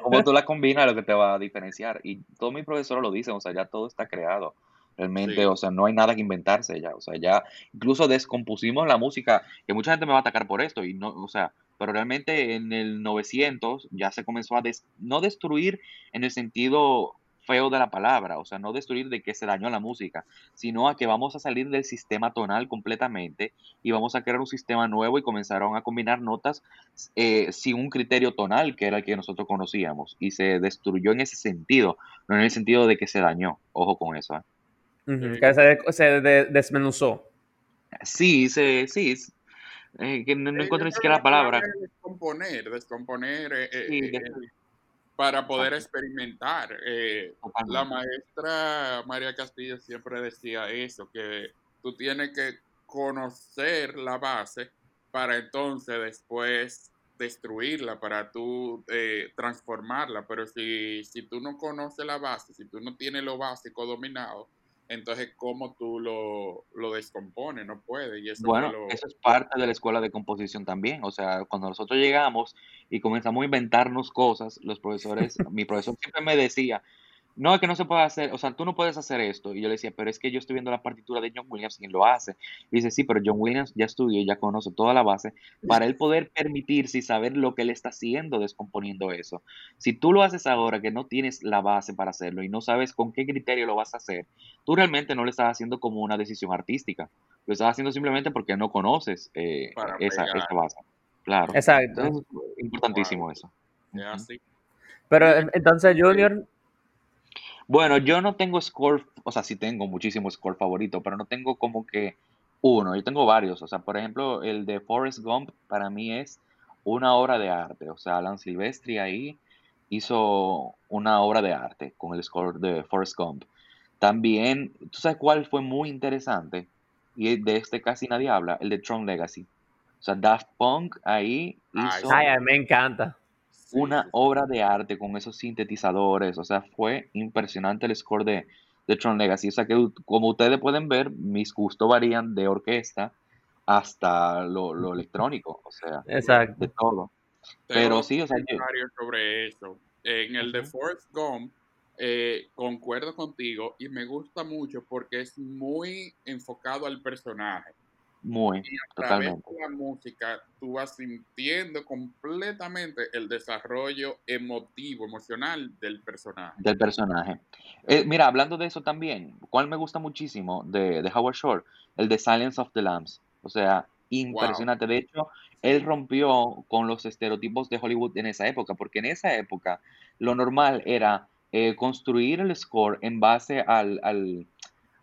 como tú las combinas lo que te va a diferenciar. Y todos mis profesores lo dicen, o sea, ya todo está creado. Realmente, o sea, no hay nada que inventarse ya. O sea, ya incluso descompusimos la música, que mucha gente me va a atacar por esto, y no, o sea, pero realmente en el 900 ya se comenzó a no destruir en el sentido feo de la palabra, o sea, no destruir de que se dañó la música, sino a que vamos a salir del sistema tonal completamente y vamos a crear un sistema nuevo y comenzaron a combinar notas eh, sin un criterio tonal que era el que nosotros conocíamos y se destruyó en ese sentido, no en el sentido de que se dañó, ojo con eso. ¿eh? Que se, desmenuzó. Sí, se, sí, eh, que no, encuentro ni siquiera la palabra. Descomponer, descomponer. Sí, para poder experimentar. Eh, la maestra María Castillo siempre decía eso, que tú tienes que conocer la base para entonces después destruirla, para tú eh, transformarla. Pero si, si tú no conoces la base, si tú no tienes lo básico dominado, entonces cómo tú lo, lo descompones, no puedes. Y eso bueno, eso es parte de la escuela de composición también. O sea, cuando nosotros llegamos y comenzamos a inventarnos cosas, los profesores, mi profesor siempre me decía, no, es que no se puede hacer, o sea, tú no puedes hacer esto. Y yo le decía, pero es que yo estoy viendo la partitura de John Williams, quien lo hace. Y dice, sí, pero John Williams ya estudió, ya conoce toda la base, para él poder permitirse y saber lo que él está haciendo descomponiendo eso. Si tú lo haces ahora que no tienes la base para hacerlo y no sabes con qué criterio lo vas a hacer, tú realmente no lo estás haciendo como una decisión artística. Lo estás haciendo simplemente porque no conoces eh, esa, base. Claro. Exacto. es importantísimo eso. Pero entonces, Junior, bueno, yo no tengo score, o sea, sí tengo muchísimo score favorito, pero no tengo como que uno, yo tengo varios, o sea, por ejemplo, el de Forrest Gump para mí es una obra de arte, o sea, Alan Silvestri ahí hizo una obra de arte con el score de Forrest Gump. También, ¿tú sabes cuál fue muy interesante? Y de este casi nadie habla, el de Tron Legacy. O sea, Daft Punk ahí hizo... Ay, me encanta una obra de arte con esos sintetizadores, o sea, fue impresionante el score de, de Tron Legacy, o sea que como ustedes pueden ver, mis gustos varían de orquesta hasta lo, electrónico, o sea, de todo. Pero sí, o sea, yo... sobre eso. En el de Forrest Gump, eh, concuerdo contigo y me gusta mucho porque es muy enfocado al personaje. Muy, y a totalmente. De la música, tú vas sintiendo completamente el desarrollo emotivo, emocional del personaje. Del personaje. Eh, mira, hablando de eso también, ¿cuál me gusta muchísimo de, de, Howard Shore? El de Silence of the Lambs. O sea, impresionante. De hecho, él rompió con los estereotipos de Hollywood en esa época, porque en esa época lo normal era eh, construir el score en base al, al,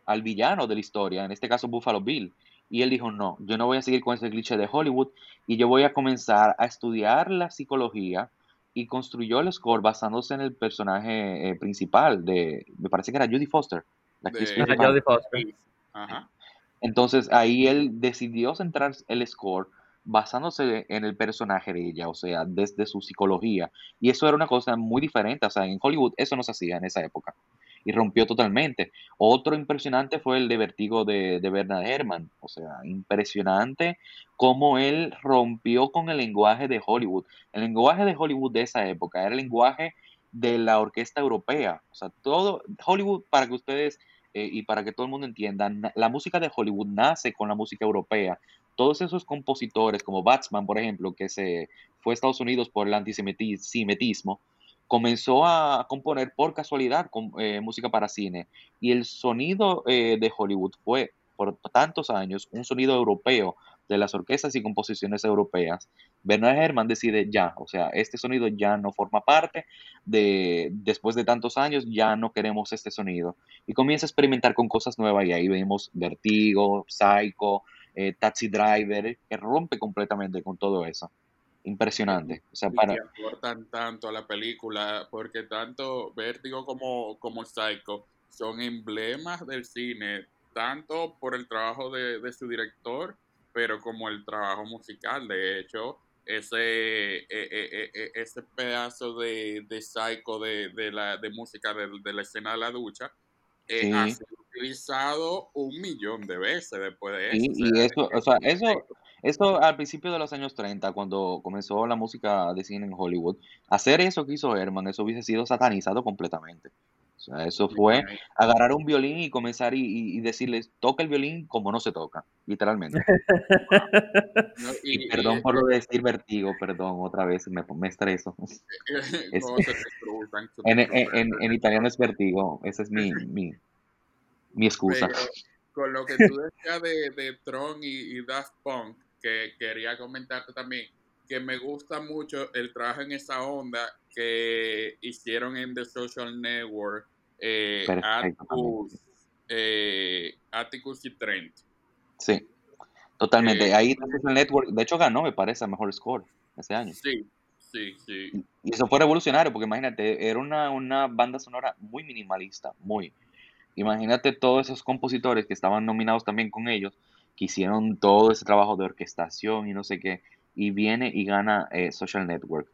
al villano de la historia, en este caso Buffalo Bill. Y él dijo, no, yo no voy a seguir con ese cliché de Hollywood y yo voy a comenzar a estudiar la psicología y construyó el score basándose en el personaje eh, principal de, me parece que era Judy Foster, la actriz De- principal. Jodie Foster. Ajá. Entonces ahí él decidió centrar el score basándose en el personaje de ella, o sea, desde su psicología. Y eso era una cosa muy diferente, o sea, en Hollywood eso no se hacía en esa época. Y rompió totalmente. Otro impresionante fue el de Vertigo de, de Bernard Herrmann, o sea, impresionante cómo él rompió con el lenguaje de Hollywood. El lenguaje de Hollywood de esa época era el lenguaje de la orquesta europea. O sea, todo Hollywood, para que ustedes eh, y para que todo el mundo entienda, la música de Hollywood nace con la música europea. Todos esos compositores, como Batsman, por ejemplo, que se fue a Estados Unidos por el antisemitismo, comenzó a componer por casualidad eh, música para cine. Y el sonido eh, de Hollywood fue, por tantos años, un sonido europeo de las orquestas y composiciones europeas. Bernard Herrmann decide ya, o sea, este sonido ya no forma parte de, después de tantos años, ya no queremos este sonido. Y comienza a experimentar con cosas nuevas y ahí vemos Vertigo, Psycho, eh, Taxi Driver, que rompe completamente con todo eso. Impresionante. O sea, y para... que aportan tanto a la película, porque tanto Vértigo como, como Psycho son emblemas del cine, tanto por el trabajo de, de su director, pero como el trabajo musical. De hecho, ese, eh, eh, eh, eh, ese pedazo de, de Psycho de, de la, de música de, de la escena de la ducha eh, Sí. ha sido utilizado un millón de veces después de eso. Y, o y sea, eso, o sea, eso, eso al principio de los años 30, cuando comenzó la música de cine en Hollywood, hacer eso que hizo Herman, eso hubiese sido satanizado completamente. O sea, eso fue agarrar un violín y comenzar y, y- decirles, toca el violín como no se toca, literalmente. [LAUGHS] ¿no? Y Y- perdón y- por lo de decir vertigo, perdón, otra vez me, me estreso. [LAUGHS] Es- [LAUGHS] En, en, en, en italiano es vertigo, esa es mi, mi, mi excusa. Pero con lo que tú decías de, de Tron y, y Daft Punk, que quería comentarte también, que me gusta mucho el trabajo en esa onda que hicieron en The Social Network, eh, Atticus, eh, Atticus y Trent. Sí, totalmente. Eh, Ahí el Network, de hecho ganó, me parece, a mejor score ese año. Sí, sí, sí. Y eso fue revolucionario, porque imagínate, era una, una banda sonora muy minimalista, muy. Imagínate todos esos compositores que estaban nominados también con ellos, que hicieron todo ese trabajo de orquestación y no sé qué, y viene y gana eh, Social Network.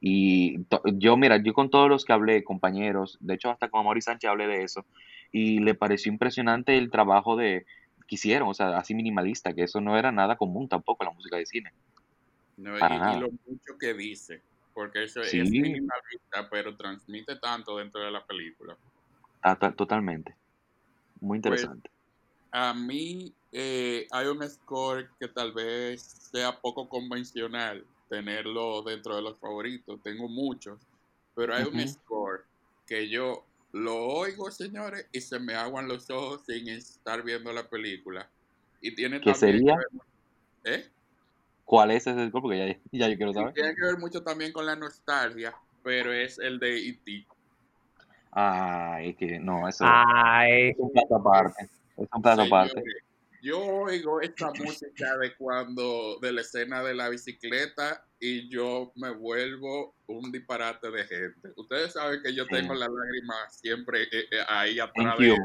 Y yo, mira, yo con todos los que hablé, compañeros, de hecho hasta con Amaury Sánchez hablé de eso, y le pareció impresionante el trabajo de que hicieron, o sea, así minimalista, que eso no era nada común tampoco en la música de cine. No, Para y, y nada. lo mucho que dice, porque eso Sí. es minimalista, pero transmite tanto dentro de la película. Ah, to- Totalmente. Muy Pues, interesante. A mí eh, hay un score que tal vez sea poco convencional tenerlo dentro de los favoritos. Tengo muchos, pero hay un score que yo lo oigo, señores, y se me aguan los ojos sin estar viendo la película. Y tiene ¿Qué también sería? que ver- ¿eh? ¿Cuál es ese score? Porque ya, ya yo quiero Y saber. tiene que ver mucho también con la nostalgia, pero es el de E E.T. Ay, que no, eso Ay, es un plato aparte. Es un plato aparte. Yo oigo esta música de cuando, de la escena de la bicicleta y yo me vuelvo un disparate de gente. Ustedes saben que yo Sí. tengo la lágrima siempre eh, eh, ahí atrás Thank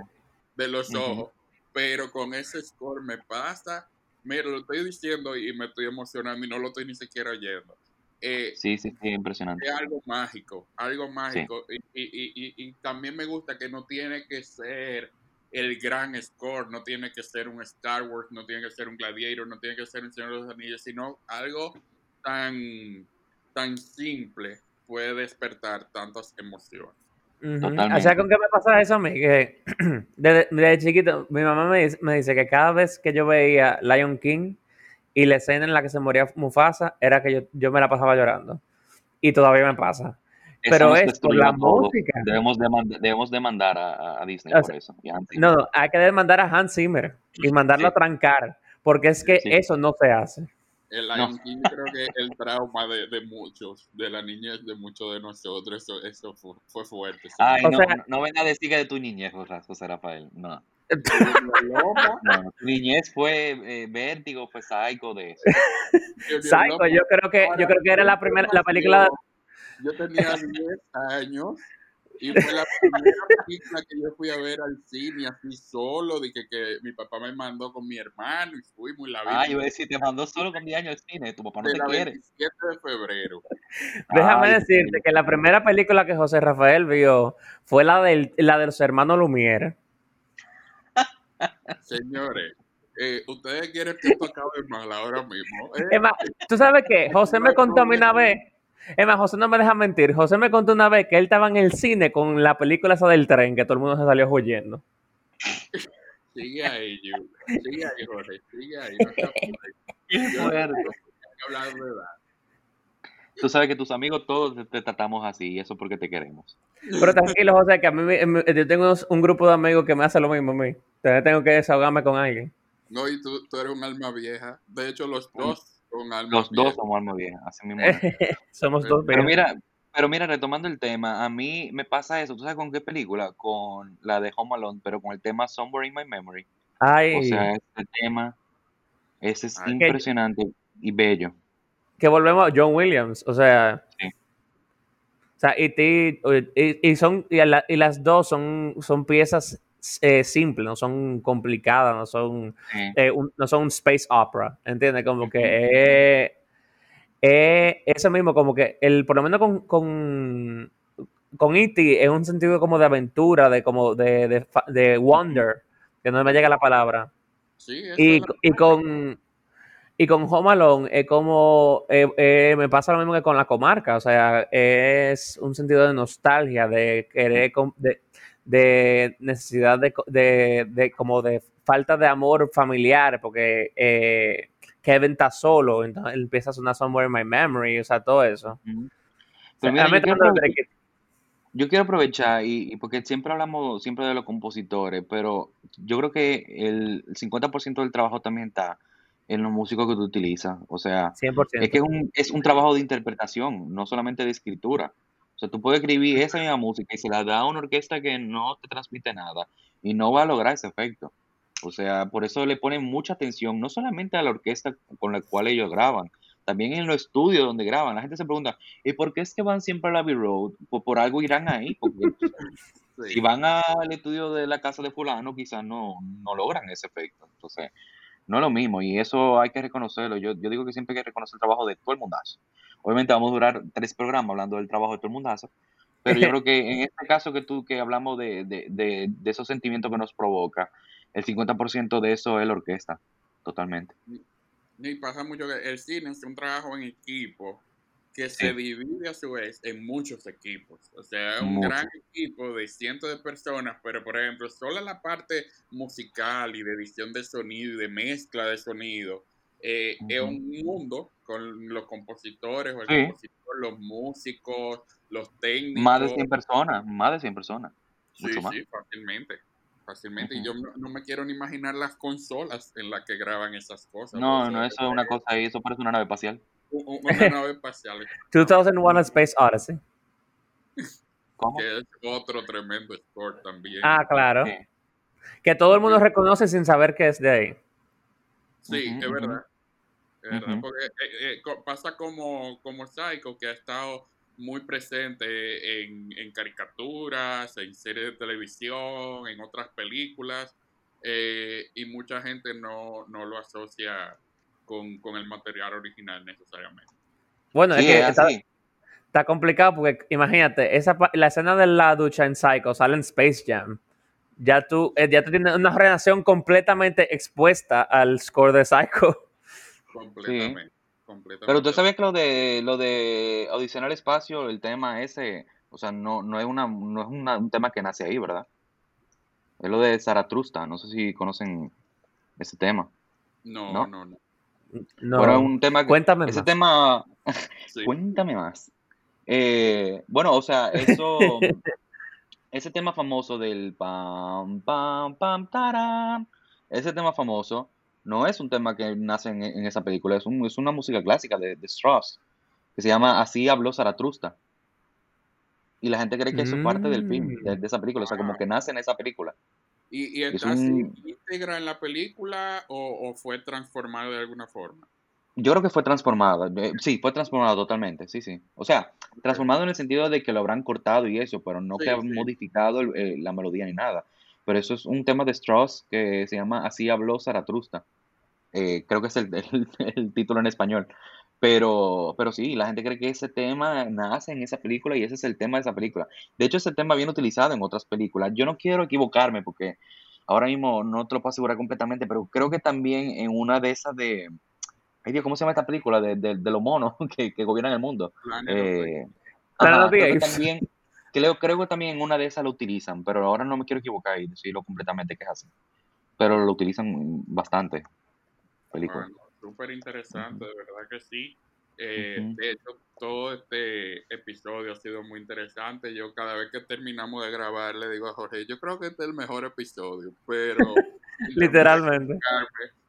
de, los ojos, pero con ese score me pasa, mira, lo estoy diciendo y me estoy emocionando y no lo estoy ni siquiera oyendo. Eh, Sí, sí, sí, impresionante. es algo mágico, algo mágico. Y, y- y- y- y también me gusta que no tiene que ser el gran score, no tiene que ser un Star Wars, no tiene que ser un Gladiator, no tiene que ser un Señor de los Anillos, sino algo tan, tan simple puede despertar tantas emociones. Totalmente. O sea, ¿con qué me pasa eso a mí? Que [CLEARS THROAT] desde, desde chiquito, mi mamá me dice, me dice que cada vez que yo veía Lion King y la escena en la que se moría Mufasa, era que yo, yo me la pasaba llorando. Y todavía me pasa. Eso Pero es por la música. Debemos, demand- debemos demandar a, Disney O por eso. y a Hans Zimmer. No, no, hay que demandar a Hans Zimmer y mandarlo Sí. a trancar, porque es que Sí. eso no se hace. El No. Lion King creo que el trauma de, de muchos, de la niñez de muchos de nosotros, eso, eso fue, fue fuerte. sí. Ay, O no, sea- no, no venga a decir que de tu niñez, José Rafael. No. [LAUGHS] No. Tu niñez fue eh, Vértigo, fue Psycho de eso. [LAUGHS] Psycho, yo creo que, yo creo que era la primera, la película, Yo tenía [LAUGHS] 10 años y fue la primera película que yo fui a ver al cine así solo, dije que mi papá me mandó con mi hermano y fuimos la Ah, yo vimos iba a decir, te mandó solo con 10 años al cine, tu papá no de te la quiere. 27 de febrero. Déjame Ay, decirte que la primera película que José Rafael vio fue la, del, la de los hermanos Lumière. Señores, eh, ustedes quieren que esto acabe mal ahora mismo. ¿eh? Es más, tú sabes qué, José me contó a mí una vez, es más, José no me deja mentir, José me contó una vez que él estaba en el cine con la película esa del tren, que todo el mundo se salió huyendo. Sigue ahí, Yu. Sigue ahí, Jorge. Sigue ahí. No [LAUGHS] te apures. Hablar de edad. Tú sabes que tus amigos todos te, te tratamos así, y eso es porque te queremos. Pero tranquilo, José, que a mí me- me- yo tengo un grupo de amigos que me hace lo mismo a mí. Entonces tengo que desahogarme con alguien. No, y tú, tú eres un alma vieja. De hecho, los dos Los dos somos alma vieja, así mismo. es. [LAUGHS] Somos dos Pero mira, pero mira, retomando el tema, a mí me pasa eso. ¿Tú sabes con qué película? Con la de Home Alone, pero con el tema Somewhere in My Memory. Ay, O sea, este tema, ese es Ay. impresionante y bello. que volvemos a John Williams, o sea, Sí. o sea, y, ti- y, y son y, la- y las dos son, son piezas eh, simples, no son complicadas, no son Sí. eh, un- no son un space opera, ¿entiendes? Como que eh, eh, eso mismo, como que el por lo menos con con con E.T. es un sentido como de aventura, de como de, de, de wonder, que no me llega la palabra. Sí, Y, es la- y con y con Home Alone es como eh, eh, me pasa lo mismo que con la comarca, o sea, es un sentido de nostalgia, de querer de, de necesidad de, de, de como de falta de amor familiar, porque eh, Kevin está solo, entonces empieza a sonar Somewhere in My Memory, o sea, todo eso. Pero mira, quiero, que- yo quiero aprovechar, y, y porque siempre hablamos siempre de los compositores, pero yo creo que el 50% del trabajo también está en los músicos que tú utilizas. O sea, 100%. es que es un, es un trabajo de interpretación, no solamente de escritura. O sea, tú puedes escribir esa misma música y se la da a una orquesta que no te transmite nada y no va a lograr ese efecto. O sea, por eso le ponen mucha atención, no solamente a la orquesta con la cual ellos graban, también en los estudios donde graban. La gente se pregunta, ¿y por qué es que van siempre a la B-Road? Pues por algo irán ahí, porque sí. [LAUGHS] si van al estudio de la casa de fulano, quizás no, no logran ese efecto. Entonces, no es lo mismo y eso hay que reconocerlo. Yo, yo digo que siempre hay que reconocer el trabajo de todo el mundazo. Obviamente vamos a durar tres programas hablando del trabajo de todo el mundazo, pero yo [LAUGHS] creo que en este caso que tú que hablamos de, de, de, de esos sentimientos que nos provoca, el 50% de eso es la orquesta, totalmente. Y pasa mucho que el cine es un trabajo en equipo que se divide a su vez en muchos equipos. O sea, es un Mucho. gran equipo de cientos de personas, pero por ejemplo, solo la parte musical y de edición de sonido y de mezcla de sonido eh, es un mundo con los compositores o el Sí. compositor, los músicos, los técnicos. Más de 100 personas, más de 100 personas, Sí, mucho más. sí, fácilmente. Fácilmente. Y yo no, no me quiero ni imaginar las consolas en las que graban esas cosas. No, no, eso es una cosa ahí, eso parece una nave espacial. Un- un- una [LAUGHS] nave espacial, 2001 A Space Odyssey. [LAUGHS] ¿Cómo? que es otro tremendo score también. Ah, claro. Sí. Que todo el mundo reconoce sin saber que es de ahí. sí, es verdad. Es verdad, porque eh, eh, pasa como, como Psycho, que ha estado muy presente en, en caricaturas, en series de televisión, en otras películas, eh, y mucha gente no, no lo asocia con, con el material original necesariamente. Bueno, Sí, es que es está, está complicado porque imagínate, esa, pa- la escena de la ducha en Psycho sale en Space Jam. Ya tú, eh, ya tú tienes una relación completamente expuesta al score de Psycho. Completamente. completamente. Pero tú sabías que lo de lo de Audición al espacio, el tema ese, o sea, no, no es una, no es una- un tema que nace ahí, ¿verdad? Es lo de Zaratrusta, no sé si conocen ese tema. No, ¿no? no, no. No. Bueno, es un tema que, Cuéntame ese más. tema, [LAUGHS] Sí. cuéntame más. Eh, bueno, o sea, eso, [LAUGHS] ese tema famoso del pam, pam, pam, taram, ese tema famoso no es un tema que nace en, en esa película, es, un- es una música clásica de, de Strauss, que se llama Así habló Zaratrusta. Y la gente cree que eso es parte del film, de, de esa película, o sea, como que nace en esa película. ¿Y, y Es está así un- íntegra en la película o, o fue transformado de alguna forma? Yo creo que fue transformado. eh, Sí, fue transformado totalmente. Sí, sí. O sea, transformado en el sentido de que lo habrán cortado y eso, pero no que han sí. modificado el- eh, la melodía ni nada. Pero eso es un tema de Strauss que se llama Así habló Zaratrusta. Eh, creo que es el, [LAUGHS] el- el título en español. Pero, pero sí, la gente cree que ese tema nace en esa película y ese es el tema de esa película. De hecho, ese tema viene utilizado en otras películas. Yo no quiero equivocarme porque ahora mismo no te lo puedo asegurar completamente, pero creo que también en una de esas de... Ay Dios, ¿cómo se llama esta película? De, de- de los monos [LAUGHS] que, que gobiernan el mundo. Eh, ajá, creo que también, creo, creo que también en una de esas lo utilizan, pero ahora no me quiero equivocar y decirlo completamente que es así. Pero lo utilizan bastante, película. Bueno, súper interesante, de verdad que sí. Eh, de hecho, todo este episodio ha sido muy interesante. Yo cada vez que terminamos de grabar le digo a Jorge, yo creo que este es el mejor episodio, pero [LAUGHS] Literalmente.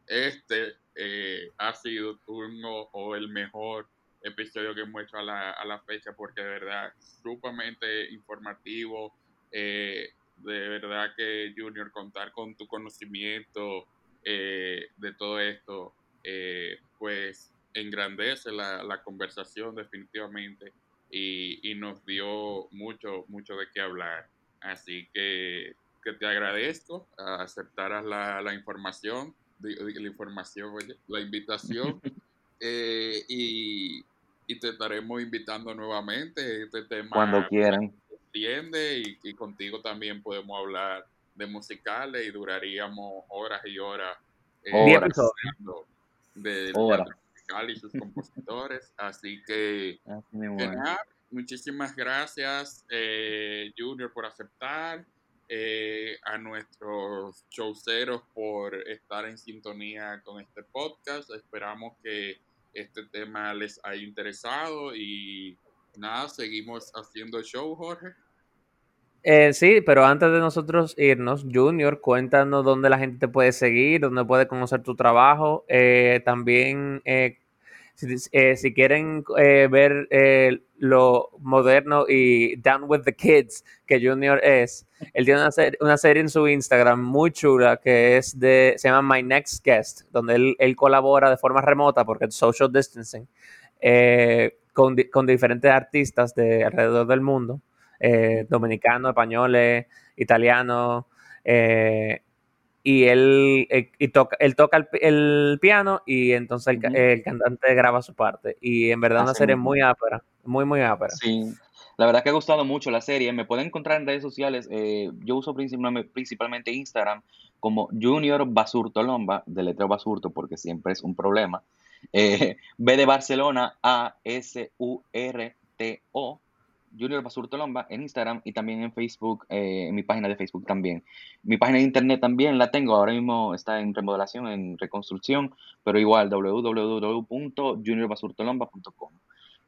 este eh, ha sido uno o el mejor episodio que hemos hecho a la, a la fecha porque de verdad sumamente informativo eh, de verdad que Junior contar con tu conocimiento eh, de todo esto eh, pues engrandece la, la conversación definitivamente y, y nos dio mucho mucho de qué hablar así que, que te agradezco a aceptaras la, la información la información oye, la invitación [LAUGHS] eh, y, y te estaremos invitando nuevamente este tema Cuando quieran. extiende y, y contigo también podemos hablar de musicales y duraríamos horas y horas eh, Horas. Teatro musical y sus [LAUGHS] compositores así que Así nada, muchísimas gracias, eh, Junior, por aceptar, eh, a nuestros showceros por estar en sintonía con este podcast. Esperamos que este tema les haya interesado y nada, seguimos haciendo el show, Jorge. Eh, sí, pero antes de nosotros irnos, Junior, cuéntanos dónde la gente te puede seguir, dónde puede conocer tu trabajo. Eh, también, eh, si, eh, si quieren eh, ver lo moderno y down with the kids que Junior es, él tiene una, una serie en su Instagram muy chula que es de, se llama My Next Guest, donde él, colabora de forma remota porque es social distancing con, di- con diferentes artistas de alrededor del mundo eh, dominicanos, españoles, italianos, eh, y él, eh, y toca, él toca el, pi- el piano y entonces el, cantante graba su parte. Y en verdad una Así serie mismo. muy ápera, muy, muy ápera. Sí, la verdad que ha gustado mucho la serie. Me pueden encontrar en redes sociales. eh, yo uso principalmente, Instagram como Junior Basurto Lomba, de letreo Basurto porque siempre es un problema. Eh, [LAUGHS] B de Barcelona, A S U R T O, Junior Basurto Lomba en Instagram y también en Facebook, eh, en mi página de Facebook también. Mi página de internet también la tengo, ahora mismo está en remodelación, en reconstrucción, pero igual www.juniorbasurtolomba.com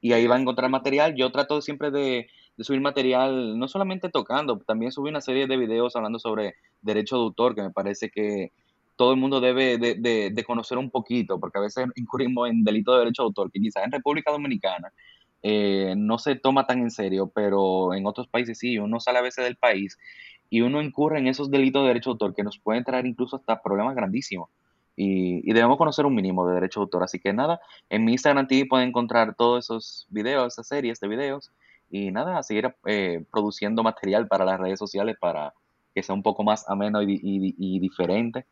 y ahí va a encontrar material. Yo trato siempre de, subir material, no solamente tocando, también subí una serie de videos hablando sobre derecho de autor, que me parece que todo el mundo debe de, de- de conocer un poquito, porque a veces [LAUGHS] incurrimos en delito de derecho de autor, que quizás en República Dominicana eh, no se toma tan en serio, pero en otros países sí, uno sale a veces del país y uno incurre en esos delitos de derecho de autor que nos pueden traer incluso hasta problemas grandísimos. Y, y debemos conocer un mínimo de derecho de autor. Así que nada, en mi Instagram TV pueden encontrar todos esos videos, esas series de videos. Y nada, a seguir eh, produciendo material para las redes sociales para que sea un poco más ameno y, y y diferente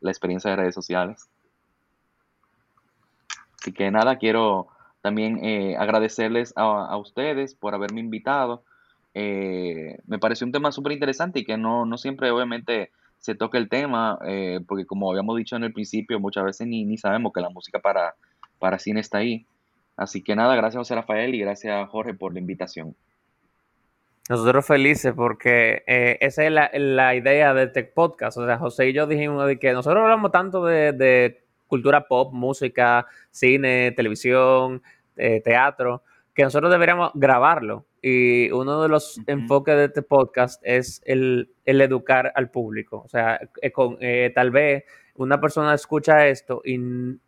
la experiencia de redes sociales. Así que nada, quiero también eh, agradecerles a, a ustedes por haberme invitado. Eh, me pareció un tema súper interesante y que no, no siempre obviamente se toca el tema, eh, porque como habíamos dicho en el principio, muchas veces ni, ni sabemos que la música para, para cine está ahí. Así que nada, gracias José Rafael y gracias Jorge por la invitación. Nosotros felices porque esa es la, la idea de Tech Podcast. O sea, José y yo dijimos de que nosotros hablamos tanto de cultura pop, música, cine, televisión, eh, teatro, que nosotros deberíamos grabarlo. Y uno de los enfoques de este podcast es el, el educar al público. O sea, eh, con, eh, tal vez una persona escucha esto y,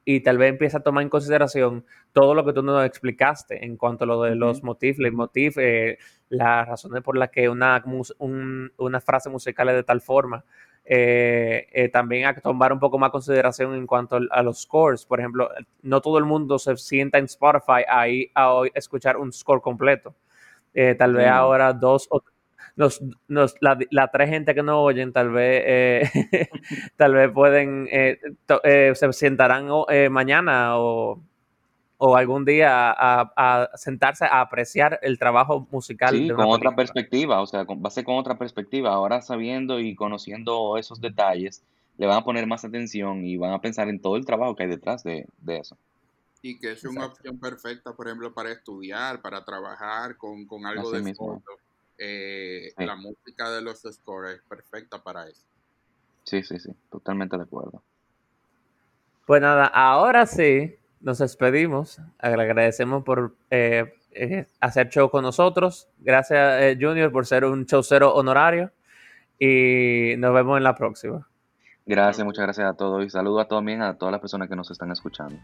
y tal vez empieza a tomar en consideración todo lo que tú nos explicaste en cuanto a lo de Ujú. los motifs, leitmotiv, eh, las razones por las que una, un- una frase musical es de tal forma. Eh, también a tomar un poco más consideración en cuanto a los scores. Por ejemplo, no todo el mundo se sienta en Spotify ahí a escuchar un score completo. tal vez ahora dos o nos, nos, la, la, tres gente que nos oyen tal vez eh, [LAUGHS] tal vez pueden eh, eh, se sentarán mañana o, o, algún día a, a, sentarse a apreciar el trabajo musical. Sí, con otra perspectiva, o sea, va a ser con otra perspectiva. Ahora sabiendo y conociendo esos detalles, le van a poner más atención y van a pensar en todo el trabajo que hay detrás de, de eso. Y que es una opción perfecta, por ejemplo, para estudiar, para trabajar con, con algo de fondo eh, la música de los scores es perfecta para eso. Sí, sí, sí, totalmente de acuerdo. Pues nada, ahora sí, nos despedimos. Agradecemos por eh, eh, hacer show con nosotros. Gracias, Junior, por ser un show cero honorario. Y nos vemos en la próxima. Gracias, muchas gracias a todos y saludo a también a todas las personas que nos están escuchando.